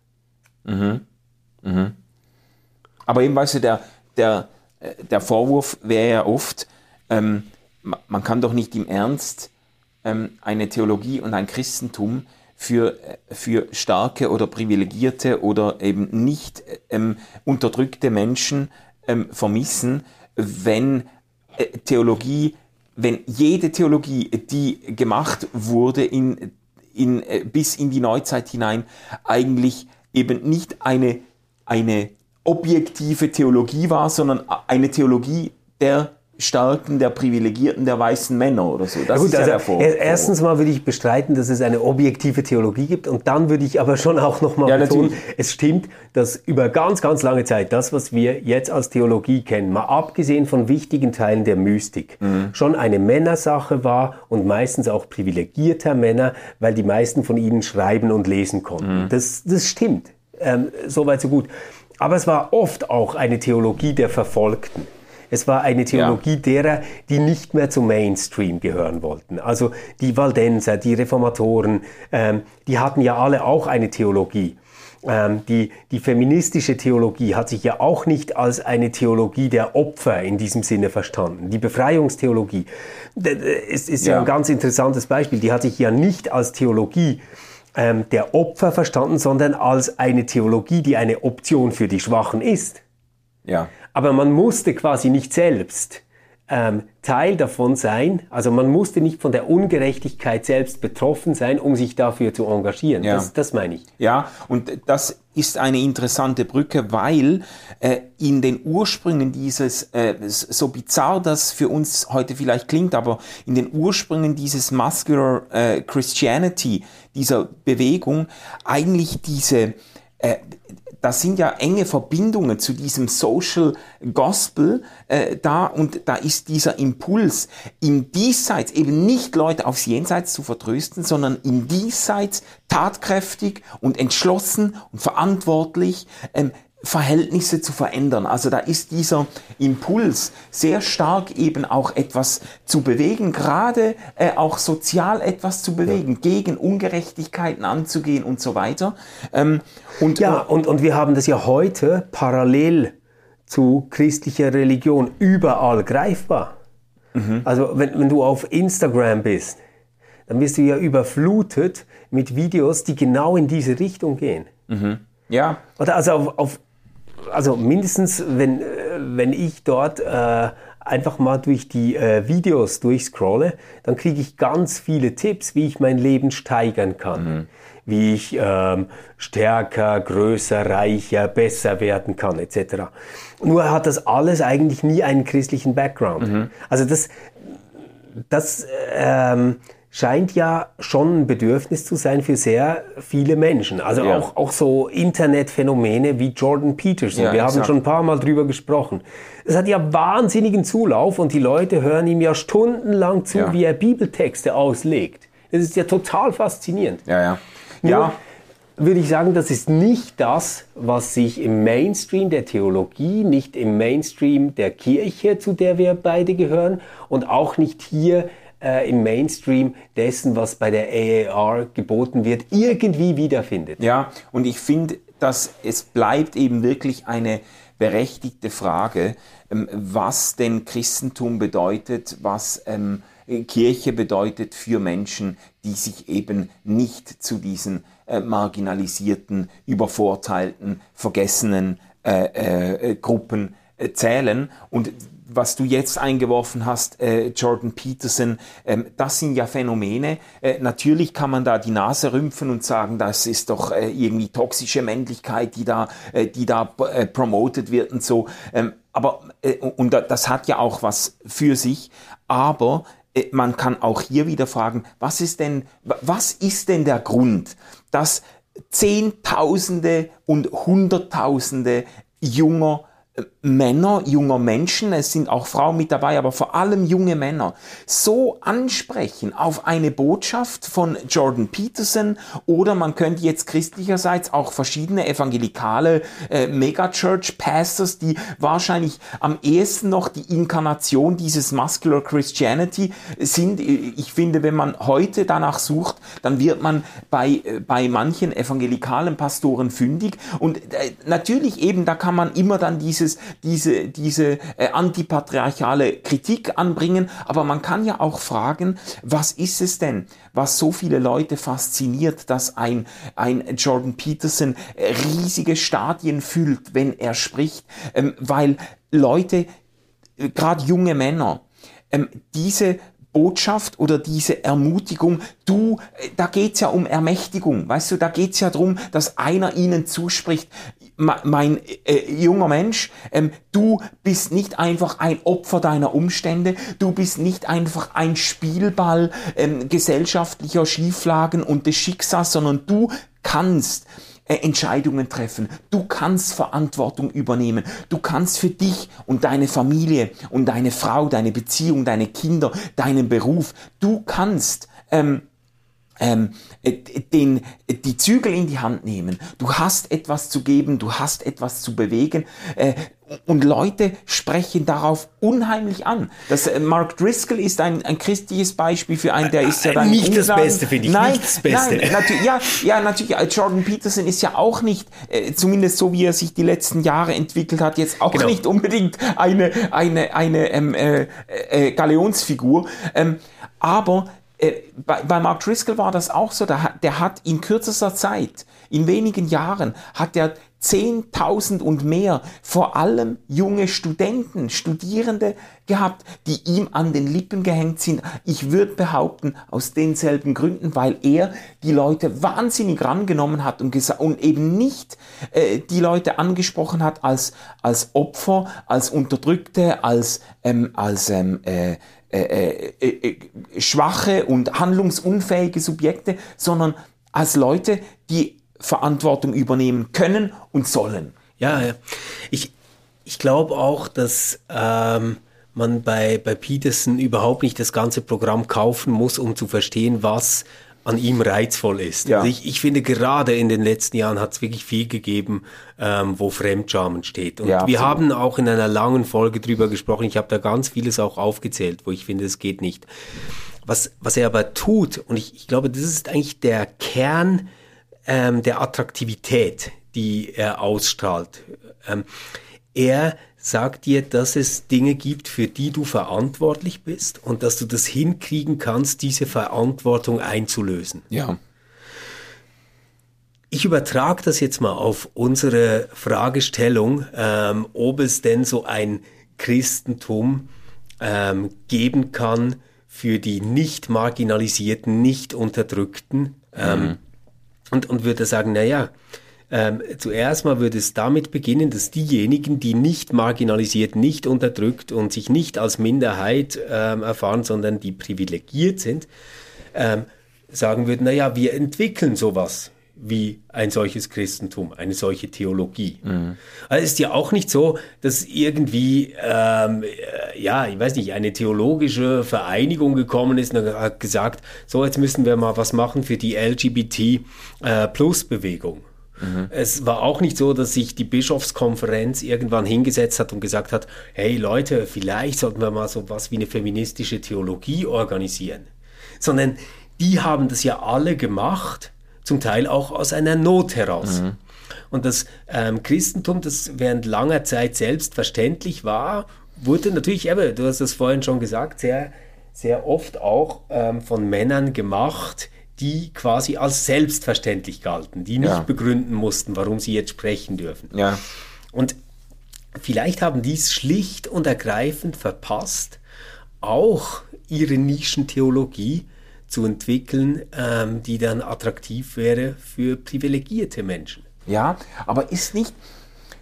Aber eben, weißt du, der, der, äh, der Vorwurf wäre ja oft, ähm, ma- man kann doch nicht im Ernst eine Theologie und ein Christentum für, äh, für starke oder privilegierte oder eben nicht ähm, unterdrückte Menschen ähm, vermissen, wenn äh, Theologie, wenn jede Theologie, die gemacht wurde in, in, äh, bis in die Neuzeit hinein, eigentlich eben nicht eine, eine objektive Theologie war, sondern eine Theologie der Starken, der Privilegierten, der weißen Männer oder so. Das Ja gut, ist ja also der Vor er- erstens mal würde ich bestreiten, dass es eine objektive Theologie gibt und dann würde ich aber schon auch nochmal Ja, betonen, natürlich. es stimmt, dass über ganz, ganz lange Zeit das, was wir jetzt als Theologie kennen, mal abgesehen von wichtigen Teilen der Mystik, Mhm. schon eine Männersache war und meistens auch privilegierter Männer, weil die meisten von ihnen schreiben und lesen konnten. Mhm. Das, das stimmt. Ähm, Soweit so gut. Aber es war oft auch eine Theologie der Verfolgten. Es war eine Theologie derer, die nicht mehr zum Mainstream gehören wollten. Also die Waldenser, die Reformatoren, ähm, die hatten ja alle auch eine Theologie. Ähm, die, die feministische Theologie hat sich ja auch nicht als eine Theologie der Opfer in diesem Sinne verstanden. Die Befreiungstheologie ist, ist ja. Ja. ein ganz interessantes Beispiel. Die hat sich ja nicht als Theologie ähm, der Opfer verstanden, sondern als eine Theologie, die eine Option für die Schwachen ist. Ja. Aber man musste quasi nicht selbst ähm, Teil davon sein. Also man musste nicht von der Ungerechtigkeit selbst betroffen sein, um sich dafür zu engagieren. Ja. Das, das meine ich. Ja, und das ist eine interessante Brücke, weil äh, in den Ursprüngen dieses, äh, so bizarr das für uns heute vielleicht klingt, aber in den Ursprüngen dieses Muscular äh, Christianity, dieser Bewegung, eigentlich diese, äh, das sind ja enge Verbindungen zu diesem Social Gospel äh, da und da ist dieser Impuls, im Diesseits eben nicht Leute aufs Jenseits zu vertrösten, sondern im Diesseits tatkräftig und entschlossen und verantwortlich ähm, Verhältnisse zu verändern. Also da ist dieser Impuls sehr stark eben auch etwas zu bewegen, gerade äh, auch sozial etwas zu bewegen, gegen Ungerechtigkeiten anzugehen und so weiter. Ähm, und Ja, und, und wir haben das ja heute parallel zu christlicher Religion überall greifbar. Also wenn, wenn du auf Instagram bist, dann wirst du ja überflutet mit Videos, die genau in diese Richtung gehen. ja, Oder also auf, auf also mindestens, wenn, äh, wenn ich dort äh, einfach mal durch die äh, Videos durchscrolle, dann kriege ich ganz viele Tipps, wie ich mein Leben steigern kann. Wie ich ähm, stärker, größer, reicher, besser werden kann, etc. Nur hat das alles eigentlich nie einen christlichen Background. Also das, das ähm, scheint ja schon ein Bedürfnis zu sein für sehr viele Menschen. Also Ja. auch, auch so Internetphänomene wie Jordan Peterson. Ja, Wir haben exakt. schon ein paar Mal drüber gesprochen. Es hat ja wahnsinnigen Zulauf und die Leute hören ihm ja stundenlang zu, Ja. wie er Bibeltexte auslegt. Das ist ja total faszinierend. Ja, ja. Nur Ja, würde ich sagen, das ist nicht das, was sich im Mainstream der Theologie, nicht im Mainstream der Kirche, zu der wir beide gehören, und auch nicht hier äh, im Mainstream dessen, was bei der AAR geboten wird, irgendwie wiederfindet. Ja, und ich finde, dass es bleibt eben wirklich eine berechtigte Frage, ähm, was denn Christentum bedeutet, was ähm, Kirche bedeutet für Menschen, die sich eben nicht zu diesen äh, marginalisierten, übervorteilten, vergessenen äh, äh, Gruppen äh, zählen. Und was du jetzt eingeworfen hast, äh, Jordan Peterson, ähm, das sind ja Phänomene. Äh, natürlich kann man da die Nase rümpfen und sagen, das ist doch äh, irgendwie toxische Männlichkeit, die da, äh, die da äh, promoted wird und so. Ähm, aber äh, und da- das hat ja auch was für sich. Aber man kann auch hier wieder fragen, was ist denn, wa- was ist denn der Grund, dass Zehntausende und Hunderttausende junger Männer, junger Menschen, es sind auch Frauen mit dabei, aber vor allem junge Männer, so ansprechen auf eine Botschaft von Jordan Peterson oder man könnte jetzt christlicherseits auch verschiedene evangelikale äh, Megachurch-Pastors, die wahrscheinlich am ehesten noch die Inkarnation dieses Muscular Christianity sind. Ich finde, wenn man heute danach sucht, dann wird man bei, äh, bei manchen evangelikalen Pastoren fündig und äh, natürlich eben, da kann man immer dann dieses, diese, diese äh, antipatriarchale Kritik anbringen, aber man kann ja auch fragen, was ist es denn, was so viele Leute fasziniert, dass ein, ein Jordan Peterson äh, riesige Stadien füllt, wenn er spricht, ähm, weil Leute, äh, gerade junge Männer, ähm, diese Botschaft oder diese Ermutigung, du, äh, da geht's ja um Ermächtigung, weißt du, da geht's ja drum, dass einer ihnen zuspricht, "Ma- mein äh, junger Mensch, ähm, du bist nicht einfach ein Opfer deiner Umstände, du bist nicht einfach ein Spielball ähm, gesellschaftlicher Schieflagen und des Schicksals, sondern du kannst äh, Entscheidungen treffen. Du kannst Verantwortung übernehmen. Du kannst für dich und deine Familie und deine Frau, deine Beziehung, deine Kinder, deinen Beruf, du kannst ähm, ähm, äh, den, die Zügel in die Hand nehmen. Du hast etwas zu geben, du hast etwas zu bewegen. Äh, und Leute sprechen darauf unheimlich an. Das, äh, Mark Driscoll ist ein, ein christliches Beispiel für einen, der ist ja dann Nicht das Ungarn- Beste, finde ich, Nein, nicht das Beste. Nein, natürlich, ja, ja, natürlich. äh, Jordan Peterson ist ja auch nicht, äh, zumindest so wie er sich die letzten Jahre entwickelt hat, jetzt auch Genau. nicht unbedingt eine, eine, eine ähm, äh, äh, Galeonsfigur. Ähm, aber äh, bei, bei Mark Driscoll war das auch so. Der, hat- der hat in kürzester Zeit, in wenigen Jahren, hat er 10.000 und mehr, vor allem junge Studenten, Studierende gehabt, die ihm an den Lippen gehängt sind. Ich würde behaupten, aus denselben Gründen, weil er die Leute wahnsinnig rangenommen hat und, und eben nicht äh, die Leute angesprochen hat als, als Opfer, als Unterdrückte, als, ähm, als ähm, äh, äh, äh, äh, schwache und handlungsunfähige Subjekte, sondern als Leute, die Verantwortung übernehmen können und sollen. Ja. Ich, ich glaube auch, dass ähm, man bei, bei Peterson überhaupt nicht das ganze Programm kaufen muss, um zu verstehen, was an ihm reizvoll ist. Ja. Also ich, ich finde, gerade in den letzten Jahren hat es wirklich viel gegeben, ähm, wo Fremdscham steht. Und Ja, wir haben auch in einer langen Folge drüber gesprochen. Ich habe da ganz vieles auch aufgezählt, wo ich finde, es geht nicht. Was, was er aber tut, und ich, ich glaube, das ist eigentlich der Kern ähm, der Attraktivität, die er ausstrahlt. Ähm, er sagt dir, dass es Dinge gibt, für die du verantwortlich bist und dass du das hinkriegen kannst, diese Verantwortung einzulösen. Ja. Ich übertrage das jetzt mal auf unsere Fragestellung, ähm, ob es denn so ein Christentum ähm, geben kann für die nicht marginalisierten, nicht unterdrückten. Ähm, und, und würde sagen, na ja, ähm, zuerst mal würde es damit beginnen, dass diejenigen, die nicht marginalisiert, nicht unterdrückt und sich nicht als Minderheit ähm, erfahren, sondern die privilegiert sind, ähm, sagen würden, naja, wir entwickeln sowas wie ein solches Christentum, eine solche Theologie. Mhm. Also ist ja auch nicht so, dass irgendwie, ähm, äh, ja, ich weiß nicht, eine theologische Vereinigung gekommen ist und hat gesagt, so jetzt müssen wir mal was machen für die LGBT-Plus-Bewegung. Mhm. Es war auch nicht so, dass sich die Bischofskonferenz irgendwann hingesetzt hat und gesagt hat, hey Leute, vielleicht sollten wir mal so was wie eine feministische Theologie organisieren. Sondern die haben das ja alle gemacht, zum Teil auch aus einer Not heraus. Mhm. Und das ähm, Christentum, das während langer Zeit selbstverständlich war, wurde natürlich, eben, du hast es vorhin schon gesagt, sehr, sehr oft auch ähm, von Männern gemacht, die quasi als selbstverständlich galten, die nicht ja. begründen mussten, warum sie jetzt sprechen dürfen. Ja. Und vielleicht haben die es schlicht und ergreifend verpasst, auch ihre Nischentheologie zu entwickeln, ähm, die dann attraktiv wäre für privilegierte Menschen. Ja, aber ist nicht.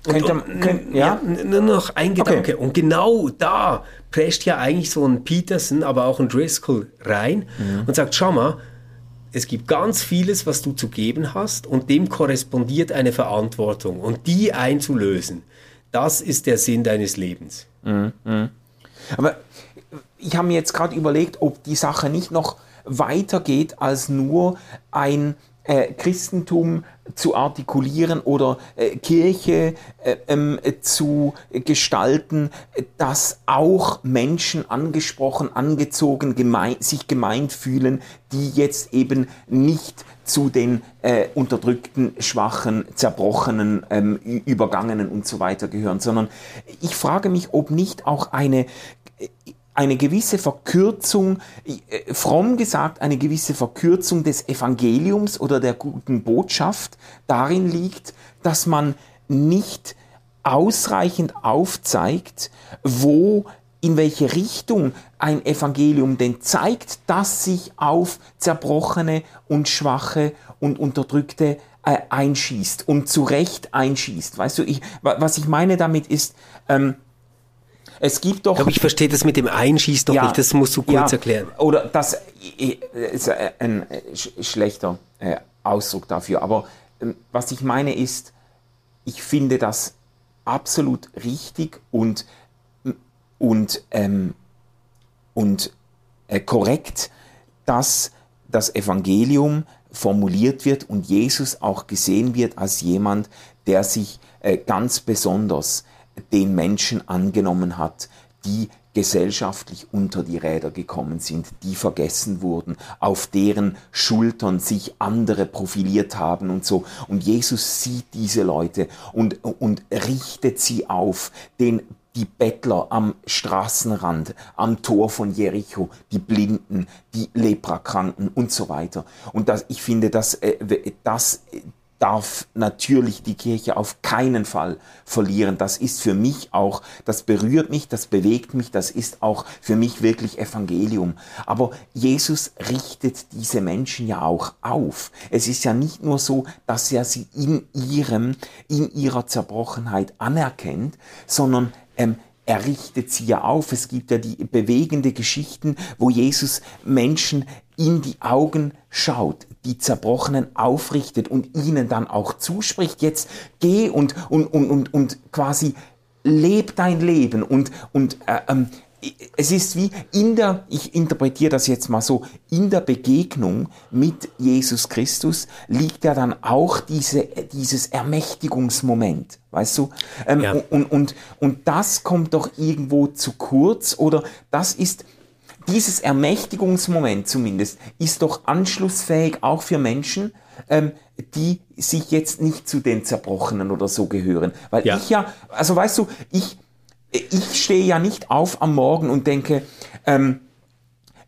Könnte, und, könnt, ja? ja? nur noch ein Gedanke. Okay. Und genau da prescht ja eigentlich so ein Peterson, aber auch ein Driscoll rein mhm. und sagt: Schau mal, es gibt ganz vieles, was du zu geben hast, und dem korrespondiert eine Verantwortung. Und die einzulösen, das ist der Sinn deines Lebens. Mhm. mhm. Aber ich habe mir jetzt gerade überlegt, ob die Sache nicht noch weitergeht als nur ein äh, Christentum zu artikulieren oder äh, Kirche äh, ähm, zu gestalten, dass auch Menschen angesprochen, angezogen, gemein, sich gemeint fühlen, die jetzt eben nicht zu den äh, unterdrückten, schwachen, zerbrochenen, ähm, übergangenen und so weiter gehören, sondern ich frage mich, ob nicht auch eine eine gewisse Verkürzung, äh, fromm gesagt, eine gewisse Verkürzung des Evangeliums oder der guten Botschaft darin liegt, dass man nicht ausreichend aufzeigt, wo in welche Richtung ein Evangelium denn zeigt, dass sich auf zerbrochene und schwache und unterdrückte äh, einschießt und zu Recht einschießt. Weißt du, ich, was ich meine damit ist, ähm, es gibt doch. Aber ich verstehe das mit dem Einschießen doch ja, nicht, das musst du kurz ja, erklären. Oder das ist ein schlechter äh, Ausdruck dafür. Aber ähm, was ich meine ist, ich finde das absolut richtig und, und, ähm, und äh, korrekt, dass das Evangelium formuliert wird und Jesus auch gesehen wird als jemand, der sich äh, ganz besonders den Menschen angenommen hat, die gesellschaftlich unter die Räder gekommen sind, die vergessen wurden, auf deren Schultern sich andere profiliert haben und so. Und Jesus sieht diese Leute und, und richtet sie auf, den die Bettler am Straßenrand, am Tor von Jericho, die Blinden, die Leprakranken und so weiter. Und das, ich finde, dass, äh, das, darf natürlich die Kirche auf keinen Fall verlieren. Das ist für mich auch, das berührt mich, das bewegt mich, das ist auch für mich wirklich Evangelium. Aber Jesus richtet diese Menschen ja auch auf. Es ist ja nicht nur so, dass er sie in ihrem, in ihrer Zerbrochenheit anerkennt, sondern ähm, er richtet sie ja auf. Es gibt ja die bewegende Geschichten, wo Jesus Menschen in die Augen schaut, die Zerbrochenen aufrichtet und ihnen dann auch zuspricht, jetzt geh und, und, und, und, und quasi leb dein Leben und, und äh, ähm, es ist wie in der, ich interpretiere das jetzt mal so, in der Begegnung mit Jesus Christus liegt ja dann auch diese, dieses Ermächtigungsmoment, weißt du? Ähm, ja. und, und, und das kommt doch irgendwo zu kurz oder das ist, dieses Ermächtigungsmoment zumindest ist doch anschlussfähig auch für Menschen, ähm, die sich jetzt nicht zu den Zerbrochenen oder so gehören. Weil ja. ich ja, also weißt du, ich, ich stehe ja nicht auf am Morgen und denke, ähm,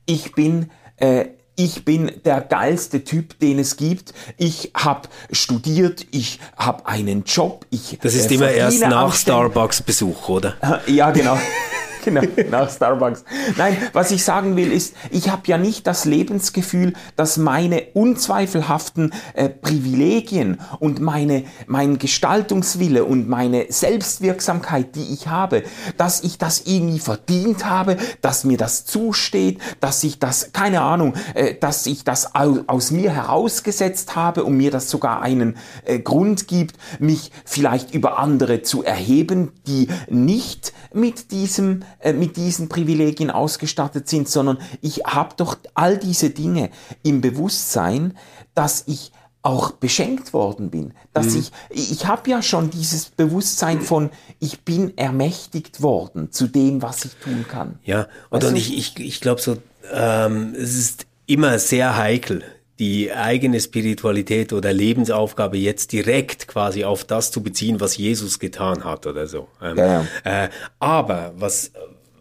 ich bin äh, ich bin der geilste Typ, den es gibt. Ich habe studiert, ich habe einen Job. Ich das ist äh, immer erst nach Starbucks-Besuch, oder? Ja, genau. <laughs> <laughs> genau, nach Starbucks. Nein, was ich sagen will ist, ich habe ja nicht das Lebensgefühl, dass meine unzweifelhaften äh, Privilegien und meine, mein Gestaltungswille und meine Selbstwirksamkeit, die ich habe, dass ich das irgendwie verdient habe, dass mir das zusteht, dass ich das, keine Ahnung, äh, dass ich das aus, aus mir herausgesetzt habe und mir das sogar einen äh, Grund gibt, mich vielleicht über andere zu erheben, die nicht mit diesem, äh, mit diesen Privilegien ausgestattet sind, sondern ich habe doch all diese Dinge im Bewusstsein, dass ich auch beschenkt worden bin, dass mhm. ich ich habe ja schon dieses Bewusstsein von ich bin ermächtigt worden zu dem, was ich tun kann. Ja, und, und ich ich, ich glaube so ähm, es ist immer sehr heikel die eigene Spiritualität oder Lebensaufgabe jetzt direkt quasi auf das zu beziehen, was Jesus getan hat oder so. Ähm, ja. Äh, aber was,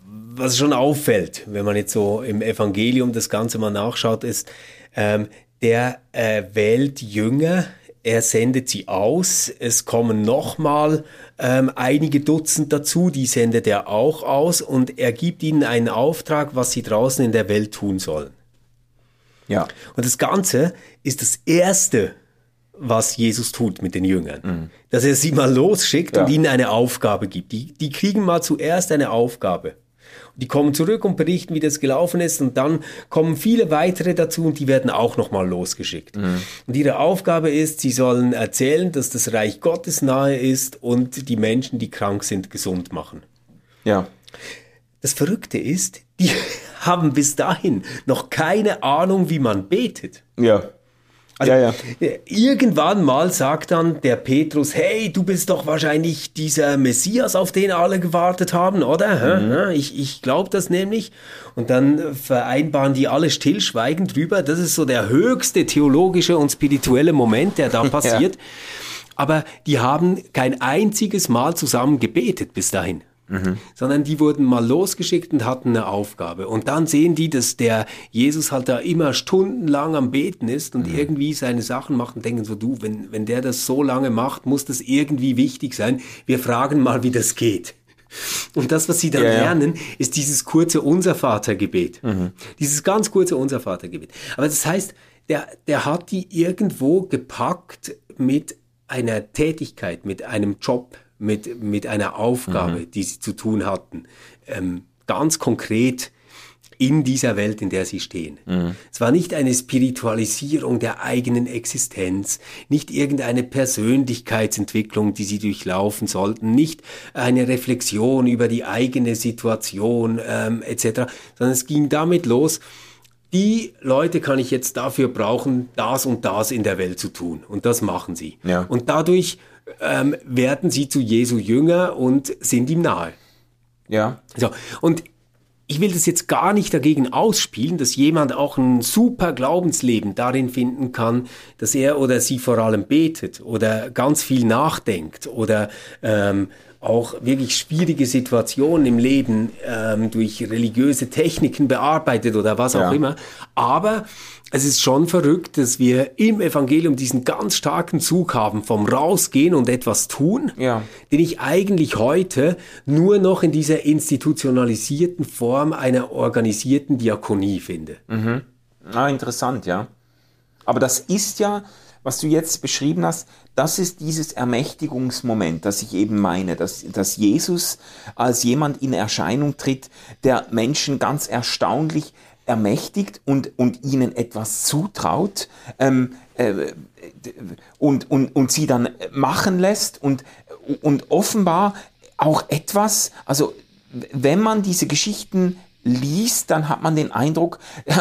was schon auffällt, wenn man jetzt so im Evangelium das Ganze mal nachschaut, ist, ähm, der äh, wählt Jünger, er sendet sie aus, es kommen nochmal ähm, einige Dutzend dazu, die sendet er auch aus und er gibt ihnen einen Auftrag, was sie draußen in der Welt tun sollen. Ja. Und das Ganze ist das Erste, was Jesus tut mit den Jüngern. Mhm. Dass er sie mal losschickt ja. und ihnen eine Aufgabe gibt. Die, die kriegen mal zuerst eine Aufgabe. Und die kommen zurück und berichten, wie das gelaufen ist. Und dann kommen viele weitere dazu und die werden auch nochmal losgeschickt. Mhm. Und ihre Aufgabe ist, sie sollen erzählen, dass das Reich Gottes nahe ist und die Menschen, die krank sind, gesund machen. Ja. Das Verrückte ist, die haben bis dahin noch keine Ahnung, wie man betet. Ja. Also, ja, ja. Irgendwann mal sagt dann der Petrus, hey, du bist doch wahrscheinlich dieser Messias, auf den alle gewartet haben, oder? Mhm. Ich, ich glaube das nämlich. Und dann vereinbaren die alle stillschweigend drüber. Das ist so der höchste theologische und spirituelle Moment, der da <laughs> passiert. ja. Aber die haben kein einziges Mal zusammen gebetet bis dahin. Mhm. Sondern die wurden mal losgeschickt und hatten eine Aufgabe. Und dann sehen die, dass der Jesus halt da immer stundenlang am Beten ist und mhm. irgendwie seine Sachen macht und denken so, du, wenn, wenn der das so lange macht, muss das irgendwie wichtig sein. Wir fragen mal, wie das geht. Und das, was sie dann ja, lernen, ist dieses kurze Unser Vatergebet. Mhm. Dieses ganz kurze Unser Vatergebet. Aber das heißt, der, der hat die irgendwo gepackt mit einer Tätigkeit, mit einem Job, mit, mit einer Aufgabe, mhm. die sie zu tun hatten, ähm, ganz konkret in dieser Welt, in der sie stehen. Mhm. Es war nicht eine Spiritualisierung der eigenen Existenz, nicht irgendeine Persönlichkeitsentwicklung, die sie durchlaufen sollten, nicht eine Reflexion über die eigene Situation ähm, etc., sondern es ging damit los, die Leute kann ich jetzt dafür brauchen, das und das in der Welt zu tun. Und das machen sie. Ja. Und dadurch ähm, werden sie zu Jesu Jünger und sind ihm nahe. Ja. So. Und ich will das jetzt gar nicht dagegen ausspielen, dass jemand auch ein super Glaubensleben darin finden kann, dass er oder sie vor allem betet oder ganz viel nachdenkt oder ähm, auch wirklich schwierige Situationen im Leben ähm, durch religiöse Techniken bearbeitet oder was auch ja. immer. Aber es ist schon verrückt, dass wir im Evangelium diesen ganz starken Zug haben vom Rausgehen und etwas tun, ja. den ich eigentlich heute nur noch in dieser institutionalisierten Form einer organisierten Diakonie finde. Mhm. Ah, interessant, ja. Aber das ist ja, was du jetzt beschrieben hast, das ist dieses Ermächtigungsmoment, das ich eben meine, dass, dass Jesus als jemand in Erscheinung tritt, der Menschen ganz erstaunlich ermächtigt und, und ihnen etwas zutraut ähm, äh, und, und, und sie dann machen lässt und, und offenbar auch etwas, also wenn man diese Geschichten liest, dann hat man den Eindruck,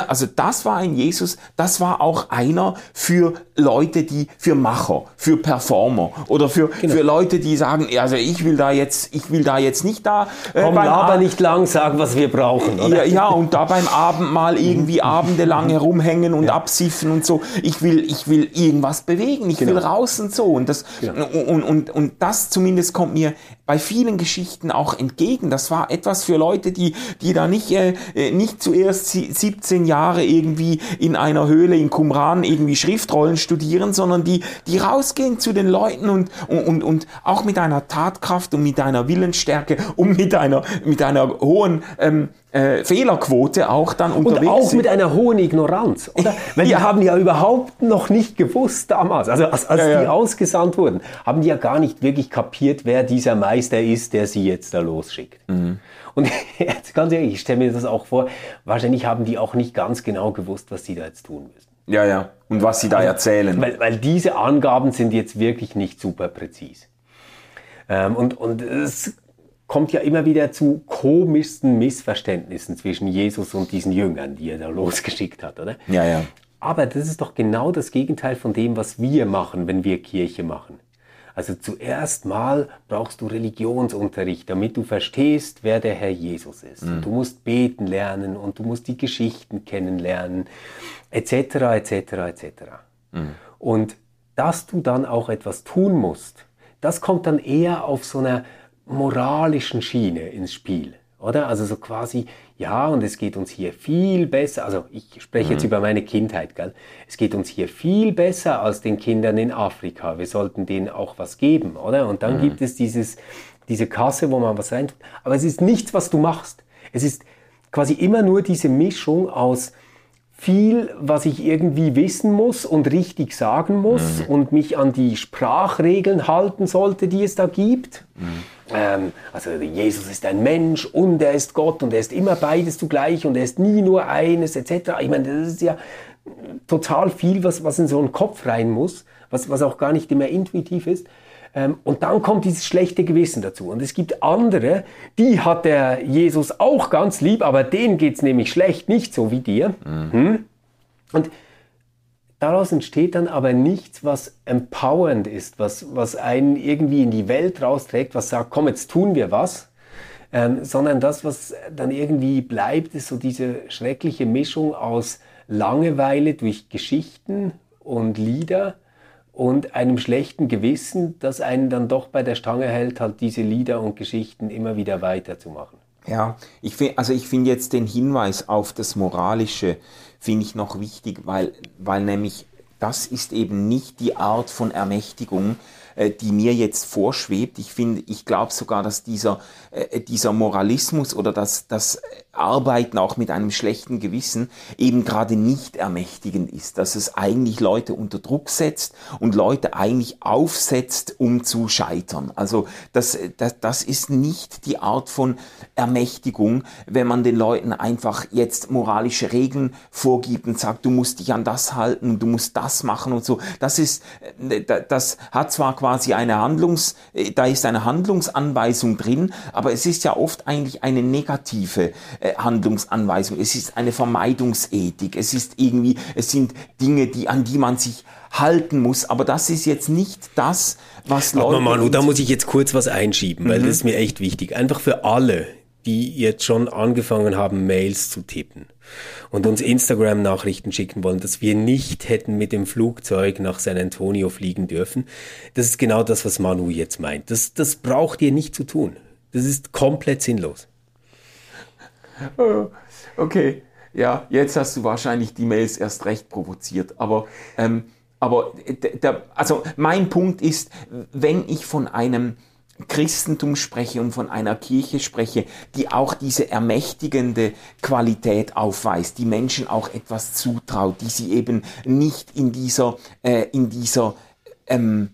also das war ein Jesus, das war auch einer für Leute, die für Macher, für Performer oder für, genau. für Leute, die sagen, also ich will da jetzt, ich will da jetzt nicht da. Äh, Komm, aber nicht lang sagen, was wir brauchen. Oder? Ja, ja, und da beim Abend mal irgendwie abendelang herumhängen und ja. absiffen und so. Ich will, ich will irgendwas bewegen, ich genau. will raus und so. Und das, genau. und, und, und das zumindest kommt mir bei vielen Geschichten auch entgegen. Das war etwas für Leute, die, die da nicht äh, nicht zuerst 17 Jahre irgendwie in einer Höhle in Qumran irgendwie Schriftrollen studieren, sondern die, die rausgehen zu den Leuten und, und, und auch mit einer Tatkraft und mit einer Willensstärke und mit einer, mit einer hohen ähm, äh, Fehlerquote auch dann unterwegs Und auch sind. mit einer hohen Ignoranz, oder? <laughs> Weil Ja. die haben ja überhaupt noch nicht gewusst damals, also als, als Ja, ja. die ausgesandt wurden, haben die ja gar nicht wirklich kapiert, wer dieser Meister ist, der sie jetzt da losschickt. Mhm. Und <laughs> jetzt ganz ehrlich, ich stelle mir das auch vor, wahrscheinlich haben die auch nicht ganz genau gewusst, was sie da jetzt tun müssen. Ja, ja. Und was sie da erzählen. Weil, weil diese Angaben sind jetzt wirklich nicht super präzis. Ähm, und, und es kommt ja immer wieder zu komischsten Missverständnissen zwischen Jesus und diesen Jüngern, die er da <laughs> losgeschickt hat, oder? Ja, ja. Aber das ist doch genau das Gegenteil von dem, was wir machen, wenn wir Kirche machen. Also zuerst mal brauchst du Religionsunterricht, damit du verstehst, wer der Herr Jesus ist. Und du musst beten lernen und du musst die Geschichten kennenlernen, etc., etc., etc. Und dass du dann auch etwas tun musst, das kommt dann eher auf so einer moralischen Schiene ins Spiel, oder? Also so quasi, ja, und es geht uns hier viel besser, also ich spreche jetzt über meine Kindheit, gell? Es geht uns hier viel besser als den Kindern in Afrika. Wir sollten denen auch was geben, oder? Und dann gibt es dieses, diese Kasse, wo man was reintut. Aber es ist nichts, was du machst. Es ist quasi immer nur diese Mischung aus viel, was ich irgendwie wissen muss und richtig sagen muss und mich an die Sprachregeln halten sollte, die es da gibt. Ähm, also Jesus ist ein Mensch und er ist Gott und er ist immer beides zugleich und er ist nie nur eines etc. Ich meine, das ist ja total viel, was, was in so einen Kopf rein muss, was, was auch gar nicht immer intuitiv ist. Ähm, und dann kommt dieses schlechte Gewissen dazu. Und es gibt andere, die hat der Jesus auch ganz lieb, aber denen geht's nämlich schlecht, nicht so wie dir. Hm? Und daraus entsteht dann aber nichts, was empowernd ist, was, was einen irgendwie in die Welt rausträgt, was sagt, komm, jetzt tun wir was. Ähm, sondern das, was dann irgendwie bleibt, ist so diese schreckliche Mischung aus Langeweile durch Geschichten und Lieder und einem schlechten Gewissen, das einen dann doch bei der Stange hält, halt diese Lieder und Geschichten immer wieder weiterzumachen. Ja, ich finde, also ich finde jetzt den Hinweis auf das Moralische finde ich noch wichtig, weil, weil nämlich das ist eben nicht die Art von Ermächtigung, äh, die mir jetzt vorschwebt. Ich finde, ich glaube sogar, dass dieser, äh, dieser Moralismus oder das, das Arbeiten auch mit einem schlechten Gewissen eben gerade nicht ermächtigend ist, dass es eigentlich Leute unter Druck setzt und Leute eigentlich aufsetzt, um zu scheitern. Also das, das, das ist nicht die Art von Ermächtigung, wenn man den Leuten einfach jetzt moralische Regeln vorgibt und sagt, du musst dich an das halten und du musst das machen und so. Das ist, äh, da- das hat zwar quasi eine Handlungs, äh, da ist eine Handlungsanweisung drin, aber es ist ja oft eigentlich eine negative äh, Handlungsanweisung. Es ist eine Vermeidungsethik. Es ist irgendwie, es sind Dinge, die, an die man sich halten muss, aber das ist jetzt nicht das, was Leute... mal, Manu, da muss ich jetzt kurz was einschieben, weil das ist mir echt wichtig. Einfach für alle, die jetzt schon angefangen haben, Mails zu tippen und uns Instagram-Nachrichten schicken wollen, dass wir nicht hätten mit dem Flugzeug nach San Antonio fliegen dürfen. Das ist genau das, was Manu jetzt meint. Das, das braucht ihr nicht zu tun. Das ist komplett sinnlos. Okay, ja, jetzt hast du wahrscheinlich die Mails erst recht provoziert, aber, ähm, aber d- der, also mein Punkt ist, wenn ich von einem Christentum spreche und von einer Kirche spreche, die auch diese ermächtigende Qualität aufweist, die Menschen auch etwas zutraut, die sie eben nicht in dieser, äh, in dieser ähm,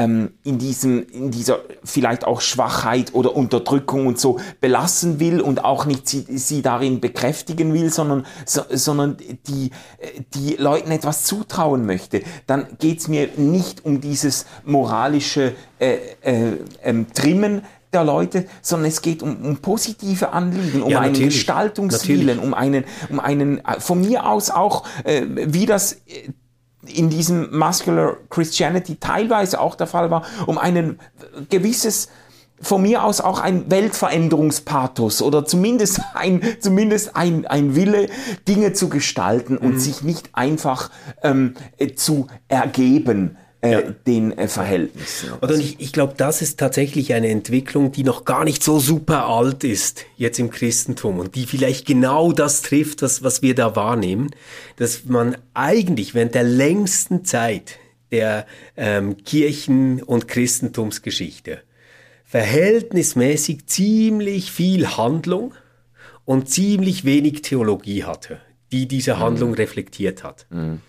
ähm, in, diesem, in dieser vielleicht auch Schwachheit oder Unterdrückung und so belassen will und auch nicht sie, sie darin bekräftigen will, sondern, so, sondern die, äh, die Leuten etwas zutrauen möchte, dann geht's mir nicht um dieses moralische äh, äh, ähm, Trimmen der Leute, sondern es geht um, um positive Anliegen, um Ja, einen. Gestaltungswillen, um einen, um einen, äh, von mir aus auch, äh, wie das äh, in diesem Muscular Christianity teilweise auch der Fall war, um ein gewisses, von mir aus auch ein Weltveränderungspathos oder zumindest <laughs> ein, zumindest ein, ein Wille, Dinge zu gestalten und sich nicht einfach ähm, äh, zu ergeben äh, ja. den äh, Verhältnissen. Oder ich, ich glaube, das ist tatsächlich eine Entwicklung, die noch gar nicht so super alt ist jetzt im Christentum und die vielleicht genau das trifft, was, was wir da wahrnehmen, dass man eigentlich während der längsten Zeit der ähm, Kirchen- und Christentumsgeschichte verhältnismäßig ziemlich viel Handlung und ziemlich wenig Theologie hatte, die diese Handlung mhm. reflektiert hat. Mhm.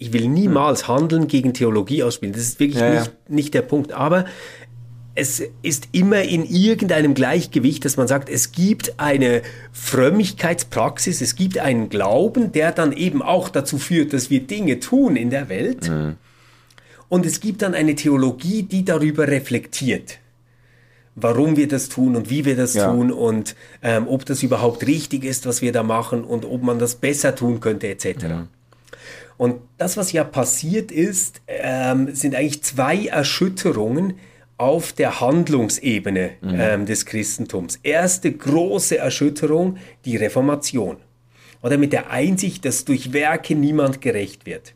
Ich will niemals Handeln gegen Theologie ausspielen. Das ist wirklich ja, nicht, ja. nicht der Punkt. Aber es ist immer in irgendeinem Gleichgewicht, dass man sagt, es gibt eine Frömmigkeitspraxis, es gibt einen Glauben, der dann eben auch dazu führt, dass wir Dinge tun in der Welt. Mhm. Und es gibt dann eine Theologie, die darüber reflektiert, warum wir das tun und wie wir das ja. tun und ähm, ob das überhaupt richtig ist, was wir da machen und ob man das besser tun könnte, etc. Mhm. Und das, was ja passiert ist, ähm, sind eigentlich zwei Erschütterungen auf der Handlungsebene mhm. ähm, des Christentums. Erste große Erschütterung, die Reformation. Oder mit der Einsicht, dass durch Werke niemand gerecht wird.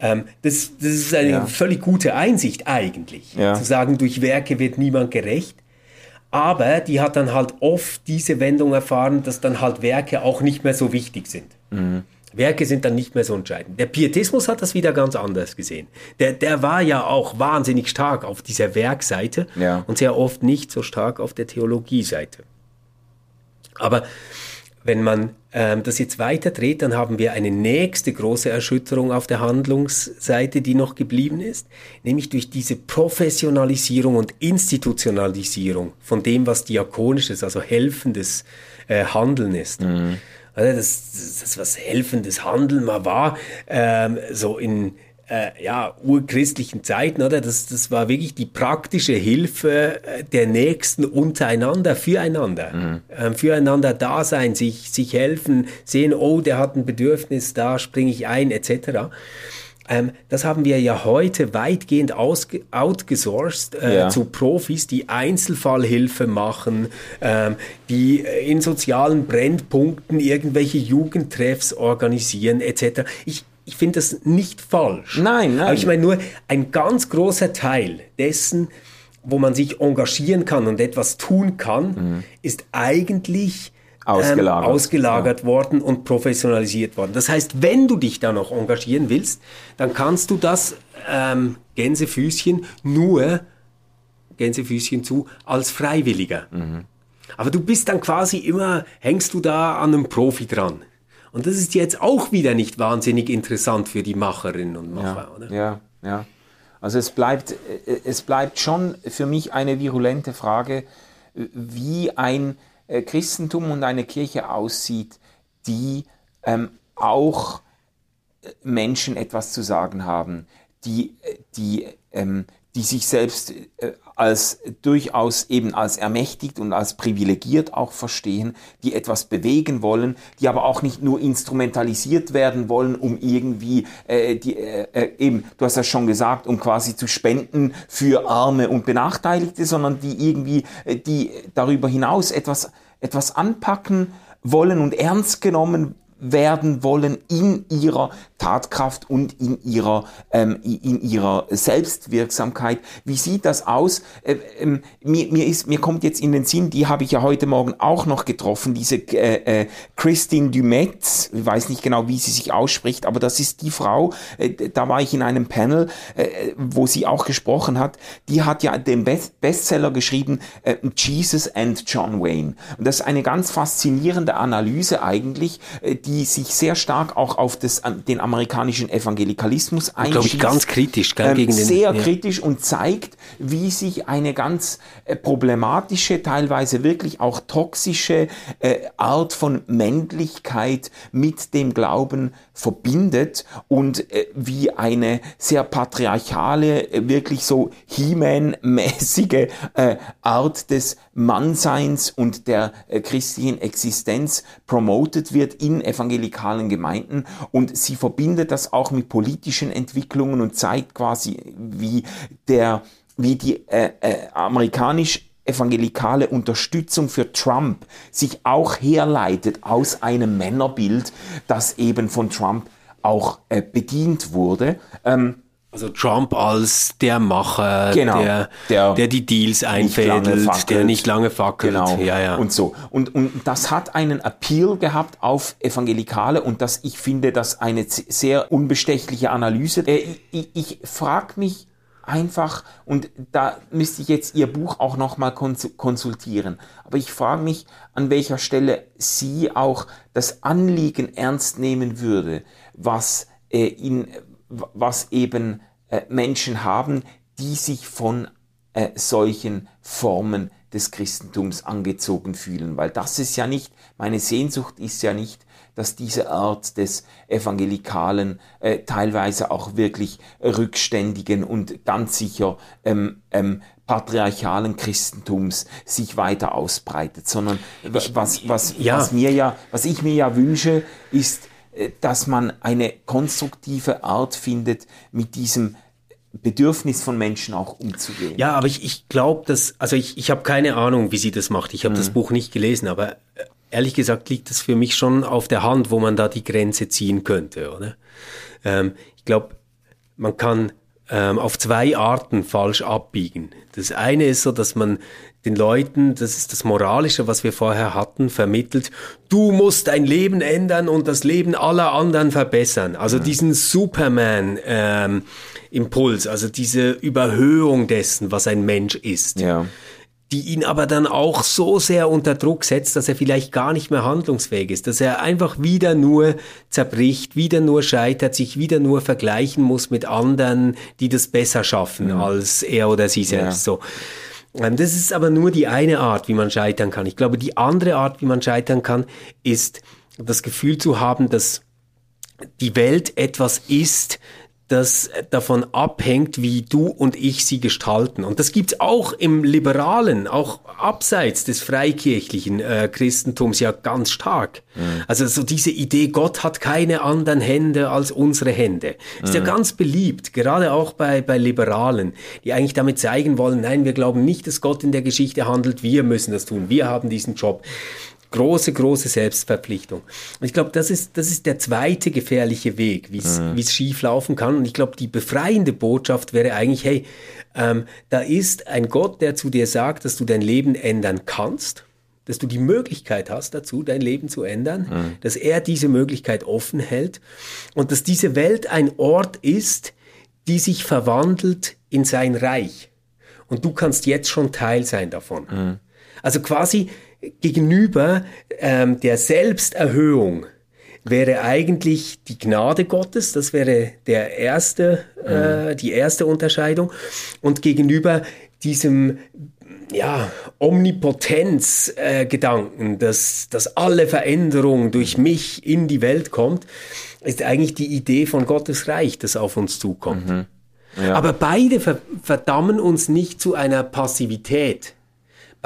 Ähm, das, das ist eine ja. völlig gute Einsicht eigentlich. Ja. Zu sagen, durch Werke wird niemand gerecht. Aber die hat dann halt oft diese Wendung erfahren, dass dann halt Werke auch nicht mehr so wichtig sind. Mhm. Werke sind dann nicht mehr so entscheidend. Der Pietismus hat das wieder ganz anders gesehen. Der, der war ja auch wahnsinnig stark auf dieser Werkseite ja. und sehr oft nicht so stark auf der Theologieseite. Aber wenn man ähm, das jetzt weiter dreht, dann haben wir eine nächste große Erschütterung auf der Handlungsseite, die noch geblieben ist, nämlich durch diese Professionalisierung und Institutionalisierung von dem, was diakonisches, also helfendes äh, Handeln ist. Mhm. Also das, das, was helfendes Handeln mal war, ähm, so in äh, ja, urchristlichen Zeiten, oder? Das, das war wirklich die praktische Hilfe äh, der Nächsten untereinander, füreinander. Mhm. Ähm, füreinander da sein, sich, sich helfen, sehen, oh, der hat ein Bedürfnis, da springe ich ein, etc. Ähm, das haben wir ja heute weitgehend outgesourced äh, ja. zu Profis, die Einzelfallhilfe machen, ähm, die in sozialen Brennpunkten irgendwelche Jugendtreffs organisieren etc. Ich, ich finde das nicht falsch. Nein, nein. Aber ich meine nur, ein ganz großer Teil dessen, wo man sich engagieren kann und etwas tun kann, mhm. ist eigentlich ausgelagert, ähm, ausgelagert ja. worden und professionalisiert worden. Das heißt, wenn du dich da noch engagieren willst, dann kannst du das ähm, Gänsefüßchen nur, Gänsefüßchen zu, als Freiwilliger. Mhm. Aber du bist dann quasi immer, hängst du da an einem Profi dran. Und das ist jetzt auch wieder nicht wahnsinnig interessant für die Macherinnen und Macher, ja, oder? Ja, ja. Also es bleibt, äh, es bleibt schon für mich eine virulente Frage, wie ein äh, Christentum und eine Kirche aussieht, die ähm, auch äh, Menschen etwas zu sagen haben, die, äh, die, ähm, die sich selbst äh, als durchaus eben als ermächtigt und als privilegiert auch verstehen, die etwas bewegen wollen, die aber auch nicht nur instrumentalisiert werden wollen, um irgendwie äh, die äh, eben, du hast ja schon gesagt, um quasi zu spenden für Arme und Benachteiligte, sondern die irgendwie, äh, die darüber hinaus etwas etwas anpacken wollen und ernst genommen werden wollen in ihrer Tatkraft und in ihrer, ähm, in ihrer Selbstwirksamkeit. Wie sieht das aus? Äh, mir, mir, ist, mir kommt jetzt in den Sinn, die habe ich ja heute Morgen auch noch getroffen, diese äh, äh, Christine Dumetz, ich weiß nicht genau, wie sie sich ausspricht, aber das ist die Frau, äh, da war ich in einem Panel, äh, wo sie auch gesprochen hat, die hat ja den Best Bestseller geschrieben, äh, Jesus and John Wayne. Und das ist eine ganz faszinierende Analyse eigentlich, äh, die sich sehr stark auch auf das, den amerikanischen Evangelikalismus einschießt. Glaube ich ganz kritisch, gell, ähm, gegen den, sehr ja. kritisch und zeigt, wie sich eine ganz äh, problematische, teilweise wirklich auch toxische äh, Art von Männlichkeit mit dem Glauben verbindet und äh, wie eine sehr patriarchale, äh, wirklich so He-Man-mäßige äh, Art des Mannseins und der äh, christlichen Existenz promotet wird in evangelikalen Gemeinden und sie verbindet das auch mit politischen Entwicklungen und zeigt quasi, wie der, wie die äh, äh, amerikanisch evangelikale Unterstützung für Trump sich auch herleitet aus einem Männerbild, das eben von Trump auch äh, bedient wurde. Ähm, Also Trump als der Macher, Genau, der, der der, die Deals einfädelt, fackelt. der nicht lange fackelt. Genau. Ja, ja. Und so. Und, und das hat einen Appeal gehabt auf Evangelikale und das, ich finde das eine sehr unbestechliche Analyse. Äh, ich ich frage mich einfach, und da müsste ich jetzt Ihr Buch auch nochmal konsultieren, aber ich frage mich, an welcher Stelle Sie auch das Anliegen ernst nehmen würde, was, äh, in, was eben äh, Menschen haben, die sich von äh, solchen Formen des Christentums angezogen fühlen. Weil das ist ja nicht, meine Sehnsucht ist ja nicht, dass diese Art des evangelikalen, äh, teilweise auch wirklich rückständigen und ganz sicher ähm, ähm, patriarchalen Christentums sich weiter ausbreitet, sondern wa- was, was, ja. was mir ja, was ich mir ja wünsche, ist, äh, dass man eine konstruktive Art findet, mit diesem Bedürfnis von Menschen auch umzugehen. Ja, aber ich, ich glaube, dass, also ich, ich habe keine Ahnung, wie sie das macht. Ich habe Mhm. das Buch nicht gelesen, aber äh, ehrlich gesagt liegt es für mich schon auf der Hand, wo man da die Grenze ziehen könnte, oder? Ähm, ich glaube, man kann ähm, auf zwei Arten falsch abbiegen. Das eine ist so, dass man den Leuten, das ist das Moralische, was wir vorher hatten, vermittelt, du musst dein Leben ändern und das Leben aller anderen verbessern. Also diesen Superman ähm, Impuls, also diese Überhöhung dessen, was ein Mensch ist Ja. die ihn aber dann auch so sehr unter Druck setzt, dass er vielleicht gar nicht mehr handlungsfähig ist, dass er einfach wieder nur zerbricht, wieder nur scheitert, sich wieder nur vergleichen muss mit anderen, die das besser schaffen als er oder sie selbst. So. Ähm, Das ist aber nur die eine Art, wie man scheitern kann. Ich glaube, die andere Art, wie man scheitern kann, ist das Gefühl zu haben, dass die Welt etwas ist, das davon abhängt, wie du und ich sie gestalten. Und das gibt's auch im liberalen, auch abseits des freikirchlichen äh, Christentums ja ganz stark. Also so diese Idee, Gott hat keine anderen Hände als unsere Hände, ist ja ganz beliebt, gerade auch bei, bei Liberalen, die eigentlich damit zeigen wollen, nein, wir glauben nicht, dass Gott in der Geschichte handelt, wir müssen das tun, wir haben diesen Job große, große Selbstverpflichtung. Und ich glaube, das ist, das ist der zweite gefährliche Weg, wie es es schief laufen kann. Und ich glaube, die befreiende Botschaft wäre eigentlich, hey, ähm, da ist ein Gott, der zu dir sagt, dass du dein Leben ändern kannst, dass du die Möglichkeit hast dazu, dein Leben zu ändern, dass er diese Möglichkeit offen hält und dass diese Welt ein Ort ist, die sich verwandelt in sein Reich. Und du kannst jetzt schon Teil sein davon. Also quasi gegenüber ähm, der Selbsterhöhung wäre eigentlich die Gnade Gottes, das wäre der erste, äh, die erste Unterscheidung. Und gegenüber diesem ja, Omnipotenz-Gedanken, dass, dass alle Veränderung durch mich in die Welt kommt, ist eigentlich die Idee von Gottes Reich, das auf uns zukommt. Aber beide ver verdammen uns nicht zu einer Passivität.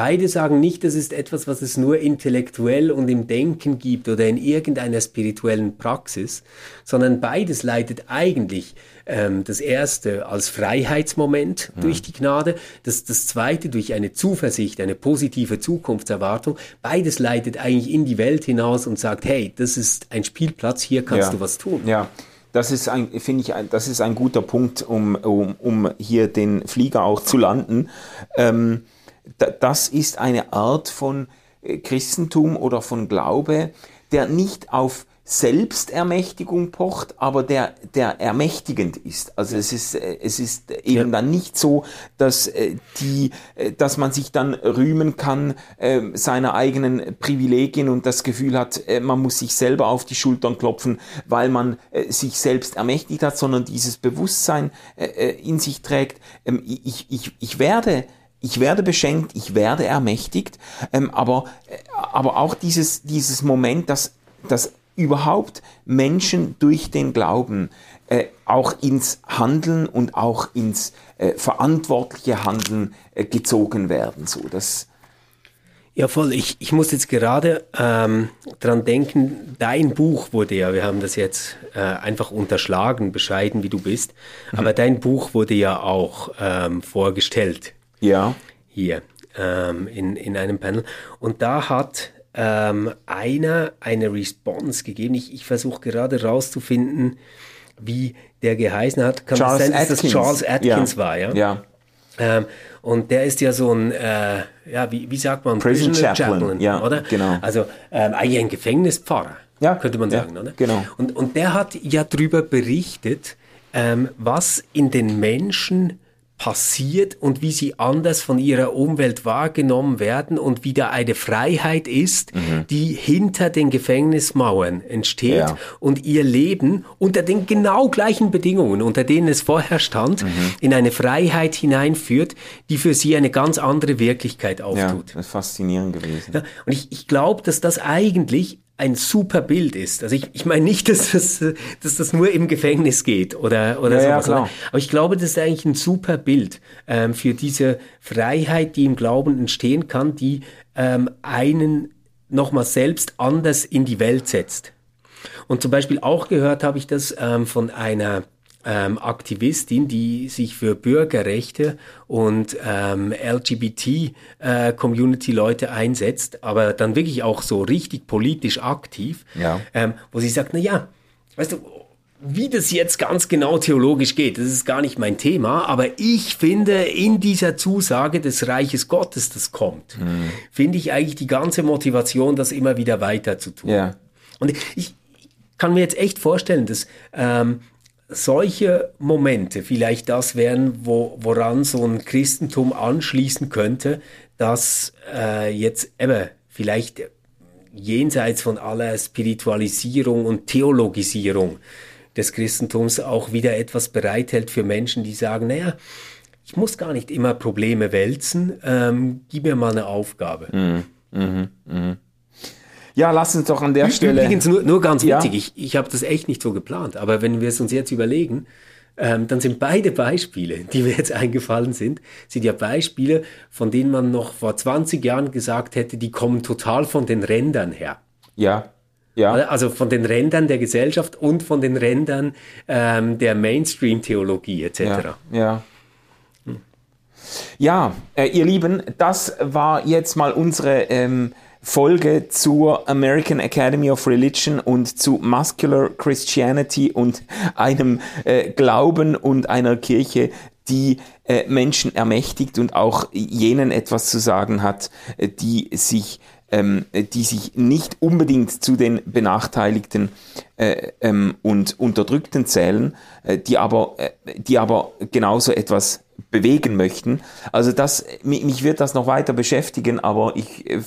Beide sagen nicht, das ist etwas, was es nur intellektuell und im Denken gibt oder in irgendeiner spirituellen Praxis, sondern beides leitet eigentlich ähm, das erste als Freiheitsmoment durch die Gnade, das, das zweite durch eine Zuversicht, eine positive Zukunftserwartung. Beides leitet eigentlich in die Welt hinaus und sagt, hey, das ist ein Spielplatz, hier kannst Ja. du was tun. Ja, das ist ein, finde ich, das ist ein guter Punkt, um, um, um hier den Flieger auch zu landen. Ähm, das ist eine Art von äh, Christentum oder von Glaube, der nicht auf Selbstermächtigung pocht, aber der, der ermächtigend ist. Also es ist, äh, es ist eben Ja. dann nicht so, dass äh, die, dass man sich dann rühmen kann äh, seiner eigenen Privilegien und das Gefühl hat, man muss sich selber auf die Schultern klopfen, weil man äh, sich selbst ermächtigt hat, sondern dieses Bewusstsein äh, äh, in sich trägt. Ähm, ich, ich, ich werde ich werde beschenkt, ich werde ermächtigt, ähm, aber, äh, aber auch dieses, dieses Moment, dass, dass überhaupt Menschen durch den Glauben äh, auch ins Handeln und auch ins äh, verantwortliche Handeln äh, gezogen werden. So, das, Ja, voll. Ich, ich muss jetzt gerade ähm, dran denken, dein Buch wurde ja, wir haben das jetzt äh, einfach unterschlagen, bescheiden wie du bist, aber dein Buch wurde ja auch ähm, vorgestellt ja, hier ähm, in, in einem Panel. Und da hat ähm, einer eine Response gegeben. Ich, ich versuche gerade rauszufinden, wie der geheißen hat. Kann Charles sein, dass Atkins. das Charles Atkins ja. war, ja? Ja. Ähm, und der ist ja so ein, äh, ja, wie, wie sagt man, Prison Chaplain, Chaplain ja, oder? Genau. Also ähm, eigentlich ein Gefängnispfarrer, ja, könnte man ja, sagen, oder? Genau. Und, und der hat ja darüber berichtet, ähm, was in den Menschen passiert und wie sie anders von ihrer Umwelt wahrgenommen werden und wie da eine Freiheit ist, mhm. die hinter den Gefängnismauern entsteht ja. und ihr Leben unter den genau gleichen Bedingungen, unter denen es vorher stand, mhm. in eine Freiheit hineinführt, die für sie eine ganz andere Wirklichkeit auftut. Ja, das ist faszinierend gewesen. Ja, und ich, ich glaube, dass das eigentlich ein super Bild ist. Also ich, ich meine nicht, <laughs> dass das, dass das nur im Gefängnis geht oder, oder ja, sowas. Ja, aber ich glaube, das ist eigentlich ein super Bild ähm, für diese Freiheit, die im Glauben entstehen kann, die ähm, einen nochmal selbst anders in die Welt setzt. Und zum Beispiel auch gehört habe ich das ähm, von einer ähm, Aktivistin, die sich für Bürgerrechte und ähm, LGBT-Community-Leute äh, einsetzt, aber dann wirklich auch so richtig politisch aktiv, ja. ähm, wo sie sagt, na ja, weißt du, wie das jetzt ganz genau theologisch geht, das ist gar nicht mein Thema, aber ich finde in dieser Zusage des Reiches Gottes, das kommt, mhm. finde ich eigentlich die ganze Motivation, das immer wieder weiter zu tun. Ja. Und ich, kann mir jetzt echt vorstellen, dass ähm, solche Momente vielleicht das wären, wo, woran so ein Christentum anschließen könnte, dass äh, jetzt eben vielleicht jenseits von aller Spiritualisierung und Theologisierung des Christentums auch wieder etwas bereithält für Menschen, die sagen, naja, ich muss gar nicht immer Probleme wälzen, ähm, gib mir mal eine Aufgabe. Mhm. Mhm. Mhm. Ja, lass uns doch an der Stelle. Übrigens, nur, nur ganz wichtig, ja. ich, ich habe das echt nicht so geplant, aber wenn wir es uns jetzt überlegen, ähm, dann sind beide Beispiele, die mir jetzt <laughs> eingefallen sind, sind ja Beispiele, von denen man noch vor 20 Jahren gesagt hätte, die kommen total von den Rändern her. Ja. Ja. Also von den Rändern der Gesellschaft und von den Rändern ähm, der Mainstream-Theologie etc. Ja, ja. Hm. ja äh, ihr Lieben, das war jetzt mal unsere ähm, Folge zur American Academy of Religion und zu Muscular Christianity und einem äh, Glauben und einer Kirche, die äh, Menschen ermächtigt und auch jenen etwas zu sagen hat, äh, die sich ähm, die sich nicht unbedingt zu den Benachteiligten äh, ähm, und Unterdrückten zählen, äh, die aber, äh, die aber genauso etwas bewegen möchten. Also das, mich, mich wird das noch weiter beschäftigen, aber ich äh,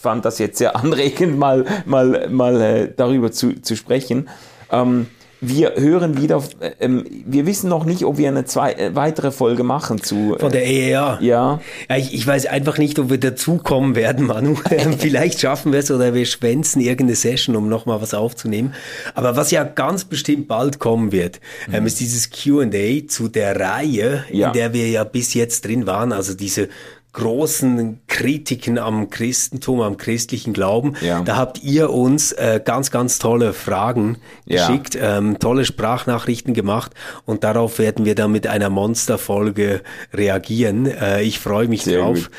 fand das jetzt sehr <laughs> anregend, mal, mal, mal äh, darüber zu, zu sprechen. Ähm, wir hören wieder, ähm, wir wissen noch nicht, ob wir eine zwei, äh, weitere Folge machen zu. Äh, Von der EEA. Ja. ja ich, ich, weiß einfach nicht, ob wir dazukommen werden, Manu. <laughs> Vielleicht schaffen wir es oder wir schwänzen irgendeine Session, um nochmal was aufzunehmen. Aber was ja ganz bestimmt bald kommen wird, ähm, mhm. ähm, ist dieses QA zu der Reihe, ja. in der wir ja bis jetzt drin waren, also diese großen Kritiken am Christentum, am christlichen Glauben. Ja. Da habt ihr uns äh, ganz, ganz tolle Fragen ja. geschickt, ähm, tolle Sprachnachrichten gemacht und darauf werden wir dann mit einer Monsterfolge reagieren. Äh, ich freue mich Sehr drauf.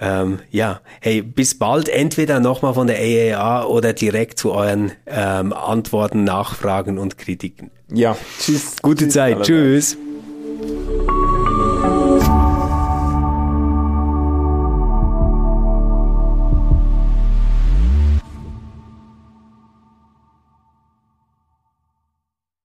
Ähm, ja, hey, bis bald, entweder nochmal von der AAA oder direkt zu euren ähm, Antworten, Nachfragen und Kritiken. Ja, tschüss. Gute tschüss, Zeit, tschüss.